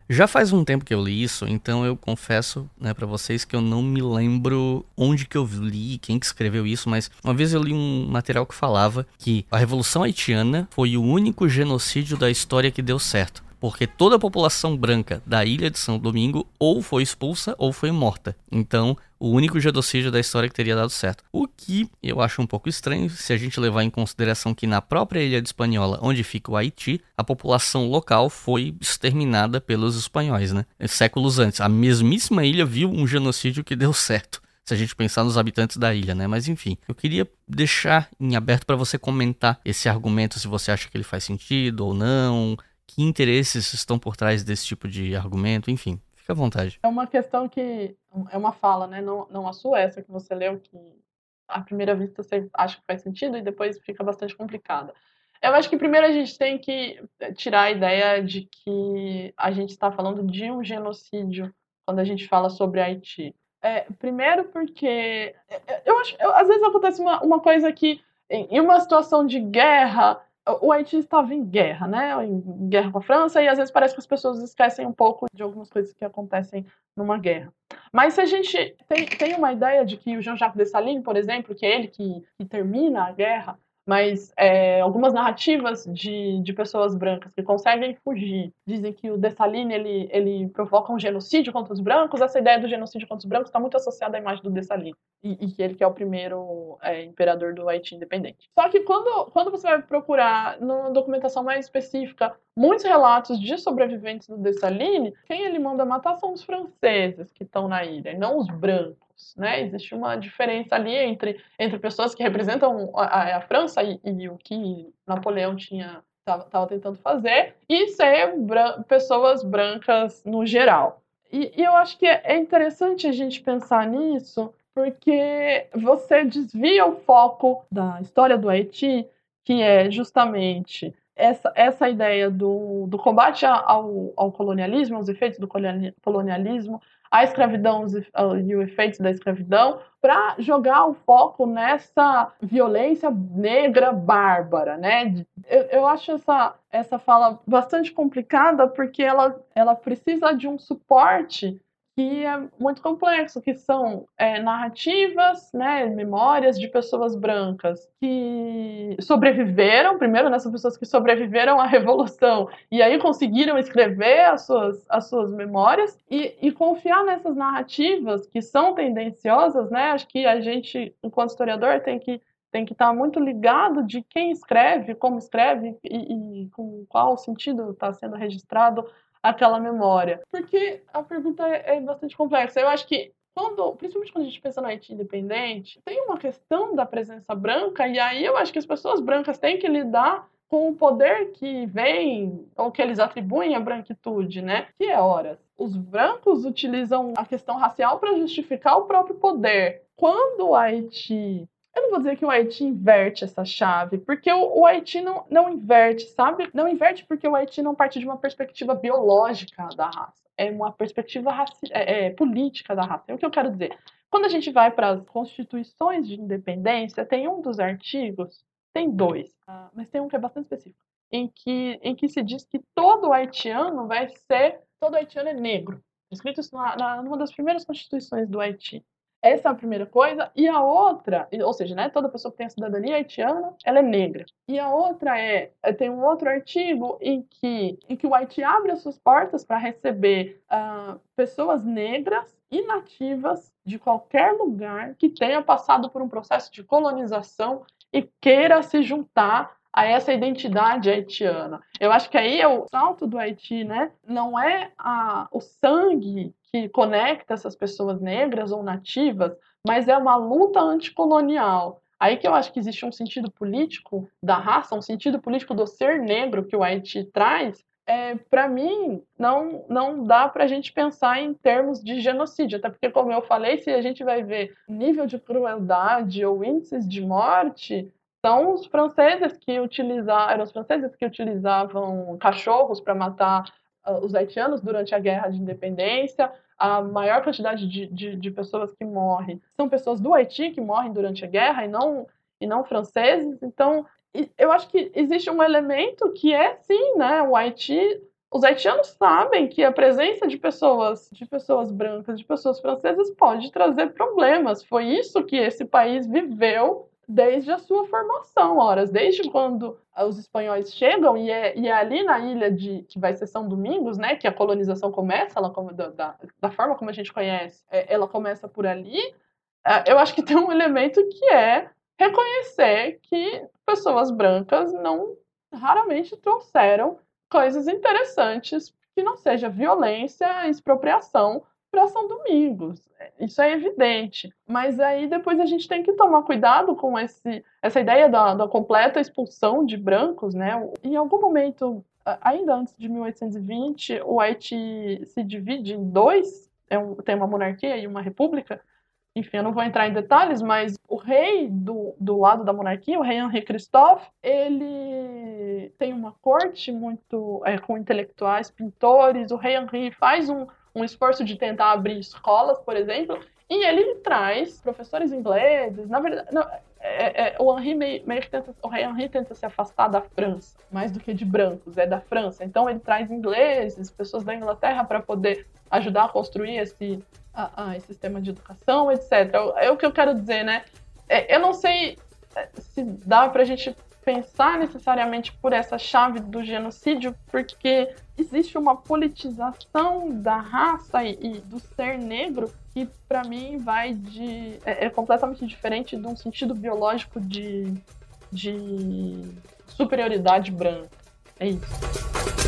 Já faz um tempo que eu li isso, então eu confesso, né, para vocês que eu não me lembro onde que eu li, quem que escreveu isso, mas uma vez eu li um material que falava que a Revolução Haitiana foi o único genocídio da história que deu certo porque toda a população branca da ilha de São Domingo ou foi expulsa ou foi morta. Então, o único genocídio da história que teria dado certo. O que eu acho um pouco estranho se a gente levar em consideração que na própria ilha de Espanhola, onde fica o Haiti, a população local foi exterminada pelos espanhóis, né? Séculos antes. A mesmíssima ilha viu um genocídio que deu certo se a gente pensar nos habitantes da ilha, né? Mas enfim, eu queria deixar em aberto para você comentar esse argumento, se você acha que ele faz sentido ou não, que interesses estão por trás desse tipo de argumento, enfim, fica à vontade. É uma questão que é uma fala, né? Não, não a sua, essa que você leu, que à primeira vista você acha que faz sentido e depois fica bastante complicada. Eu acho que primeiro a gente tem que tirar a ideia de que a gente está falando de um genocídio quando a gente fala sobre Haiti. É, primeiro porque eu acho, eu, às vezes acontece uma, uma coisa que em uma situação de guerra o Haiti estava em guerra, né? Em guerra com a França, e às vezes parece que as pessoas esquecem um pouco de algumas coisas que acontecem numa guerra. Mas se a gente tem, tem uma ideia de que o Jean-Jacques Dessalines, por exemplo, que é ele que, que termina a guerra, mas é, algumas narrativas de, de pessoas brancas que conseguem fugir dizem que o Dessalines ele, ele provoca um genocídio contra os brancos. Essa ideia do genocídio contra os brancos está muito associada à imagem do Dessalines e, e ele que é o primeiro é, imperador do Haiti independente. Só que quando, quando você vai procurar numa documentação mais específica muitos relatos de sobreviventes do Dessalines, quem ele manda matar são os franceses que estão na ilha, não os brancos né? Existe uma diferença ali entre, entre pessoas que representam a, a França e, e, o que Napoleão tinha estava tentando fazer e ser bran pessoas brancas no geral. E, e eu acho que é interessante a gente pensar nisso porque você desvia o foco da história do Haiti, que é justamente essa, essa ideia do, do combate ao, ao colonialismo, aos efeitos do colonialismo, a escravidão e os efeitos da escravidão, para jogar o foco nessa violência negra bárbara, né? Eu, eu acho essa, essa fala bastante complicada porque ela, ela precisa de um suporte que é muito complexo, que são é, narrativas, né, memórias de pessoas brancas que sobreviveram, primeiro nessas pessoas que sobreviveram à *laughs* revolução e aí conseguiram escrever as suas, as suas memórias e, e confiar nessas narrativas que são tendenciosas, né? Acho que a gente, enquanto historiador, tem que tem que estar muito ligado de quem escreve, como escreve e, e com qual sentido está sendo registrado aquela memória? Porque a pergunta é, é bastante complexa. Eu acho que quando, principalmente quando a gente pensa no Haiti independente, tem uma questão da presença branca, e aí eu acho que as pessoas brancas têm que lidar com o poder que vem ou que eles atribuem à branquitude, né? Que é horas. Os brancos utilizam a questão racial para justificar o próprio poder. Quando o Haiti eu não vou dizer que o Haiti inverte essa chave, porque o, o, Haiti não, não inverte, sabe? Não inverte porque o Haiti não parte de uma perspectiva biológica da raça, é uma perspectiva raci é, é, política da raça. É o que eu quero dizer. Quando a gente vai para as constituições de independência, tem um dos artigos, tem dois, uh, mas tem um que é bastante específico, em que, em que se diz que todo haitiano vai ser, todo haitiano é negro. Escrito isso na, na, numa das primeiras constituições do Haiti. Essa é a primeira coisa. E a outra, ou seja, né, toda pessoa que tem a cidadania haitiana, ela é negra. E a outra é, é tem um outro artigo em que, em que o Haiti abre as suas portas para receber uh, pessoas negras e nativas de qualquer lugar que tenha passado por um processo de colonização e queira se juntar a essa identidade haitiana. Eu acho que aí é o salto do Haiti, né? Não é a, o sangue que conecta essas pessoas negras ou nativas, mas é uma luta anticolonial. Aí que eu acho que existe um sentido político da raça, um sentido político do ser negro que o Haiti traz. É, para mim, não, não dá para a gente pensar em termos de genocídio, até porque, como eu falei, se a gente vai ver nível de crueldade ou índices de morte, são os franceses que utilizaram, eram os franceses que utilizavam cachorros para matar uh, os haitianos durante a guerra de independência. A maior quantidade de, de, de, pessoas que morrem são pessoas do Haiti que morrem durante a guerra e não, e não franceses. Então, eu acho que existe um elemento que é sim, né? O Haiti os haitianos sabem que a presença de pessoas, de pessoas brancas, de pessoas francesas pode trazer problemas. Foi isso que esse país viveu desde a sua formação, horas, desde quando os espanhóis chegam e é, e é ali na ilha de que vai ser São Domingos, né, que a colonização começa, ela da, da, da forma como a gente conhece, é, ela começa por ali. É, eu acho que tem um elemento que é reconhecer que pessoas brancas não raramente trouxeram coisas interessantes que não seja violência, expropriação para São Domingos. Isso é evidente. Mas aí depois a gente tem que tomar cuidado com esse, essa ideia da, da completa expulsão de brancos, né? Em algum momento, ainda antes de 1820, o Haiti se divide em dois, é um, tem uma monarquia e uma república. Enfim, eu não vou entrar em detalhes, mas o rei do, do lado da monarquia, o rei Henri Christophe, ele tem uma corte muito é, com intelectuais, pintores. O rei Henri faz um, um esforço de tentar abrir escolas, por exemplo, e ele traz professores ingleses. Na verdade, não, é, é, o Henri meio, meio que tenta, o Henri tenta se afastar da França, mais do que de brancos, é da França. Então ele traz ingleses, pessoas da Inglaterra para poder ajudar a construir esse, a, a, esse sistema de educação, etc. É o que eu quero dizer, né? É, eu não sei é, se dá para a gente pensar necessariamente por essa chave do genocídio, porque existe uma politização da raça e, e do ser negro que, para mim, vai de. É, é, completamente diferente de um sentido biológico de, de superioridade branca. É isso.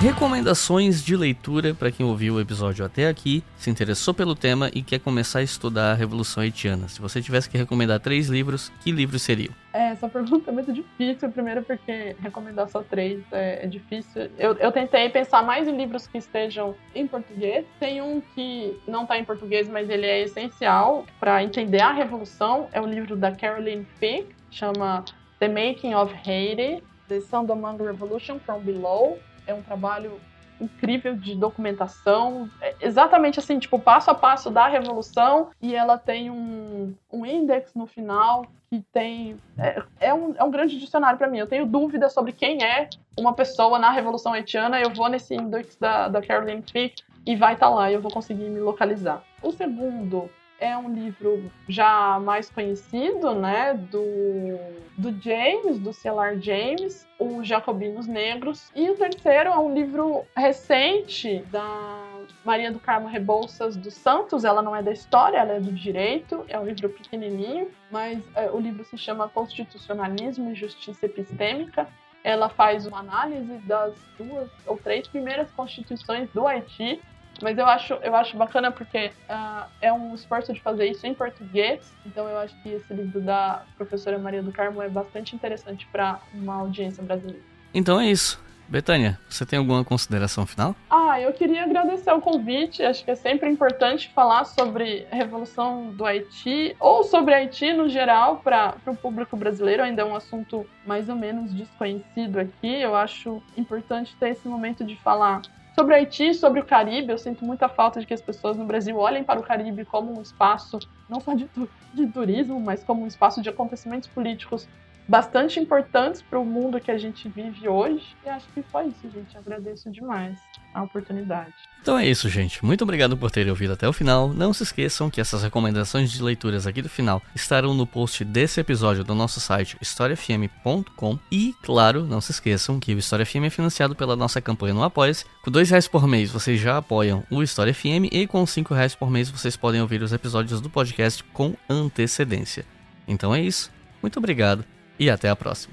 Recomendações de leitura para quem ouviu o episódio até aqui, se interessou pelo tema e quer começar a estudar a Revolução Haitiana. Se você tivesse que recomendar três livros, que livros seriam? É, essa *laughs* pergunta é muito difícil. Primeiro, porque recomendar só três é, é difícil. Eu, eu, tentei pensar mais em livros que estejam em português. Tem um que não está em português, mas ele é essencial para entender a Revolução. É o livro da Caroline Fick, chama The Making of Haiti: The Sound Among Revolution from Below é um trabalho incrível de documentação, é exatamente assim, tipo, passo a passo da revolução, e ela tem um, um index no final que tem. É, é um, é um grande dicionário para mim. Eu tenho dúvidas sobre quem é uma pessoa na Revolução Haitiana, eu vou nesse index da, da Caroline Fick e vai estar tá lá, eu vou conseguir me localizar. O segundo é um livro já mais conhecido, né, do, do James, do Celar James, Os Jacobinos Negros. E o terceiro é um livro recente da Maria do Carmo Rebouças dos Santos, ela não é da história, ela é do direito, é um livro pequenininho, mas é, o livro se chama Constitucionalismo e Justiça Epistêmica. Ela faz uma análise das duas ou três primeiras constituições do Haiti, mas eu acho, eu acho bacana porque uh, é um esforço de fazer isso em português, então eu acho que esse livro da professora Maria do Carmo é bastante interessante para uma audiência brasileira. Então é isso. Betânia, você tem alguma consideração final? Ah, eu queria agradecer o convite. Acho que é sempre importante falar sobre a Revolução do Haiti, ou sobre Haiti no geral, para o público brasileiro. Ainda é um assunto mais ou menos desconhecido aqui. Eu acho importante ter esse momento de falar sobre Haiti, sobre o Caribe. Eu sinto muita falta de que as pessoas no Brasil olhem para o Caribe como um espaço, não só de, de turismo, mas como um espaço de acontecimentos políticos bastante importantes para o mundo que a gente vive hoje. E acho que foi isso, gente. Agradeço demais a oportunidade. Então é isso, gente. Muito obrigado por terem ouvido até o final. Não se esqueçam que essas recomendações de leituras aqui do final estarão no post desse episódio do nosso site historiafm.com. E, claro, não se esqueçam que o História FM é financiado pela nossa campanha no Apoia-se. Com dois reais por mês vocês já apoiam o História FM e com cinco reais por mês vocês podem ouvir os episódios do podcast com antecedência. Então é isso. Muito obrigado e até a próxima.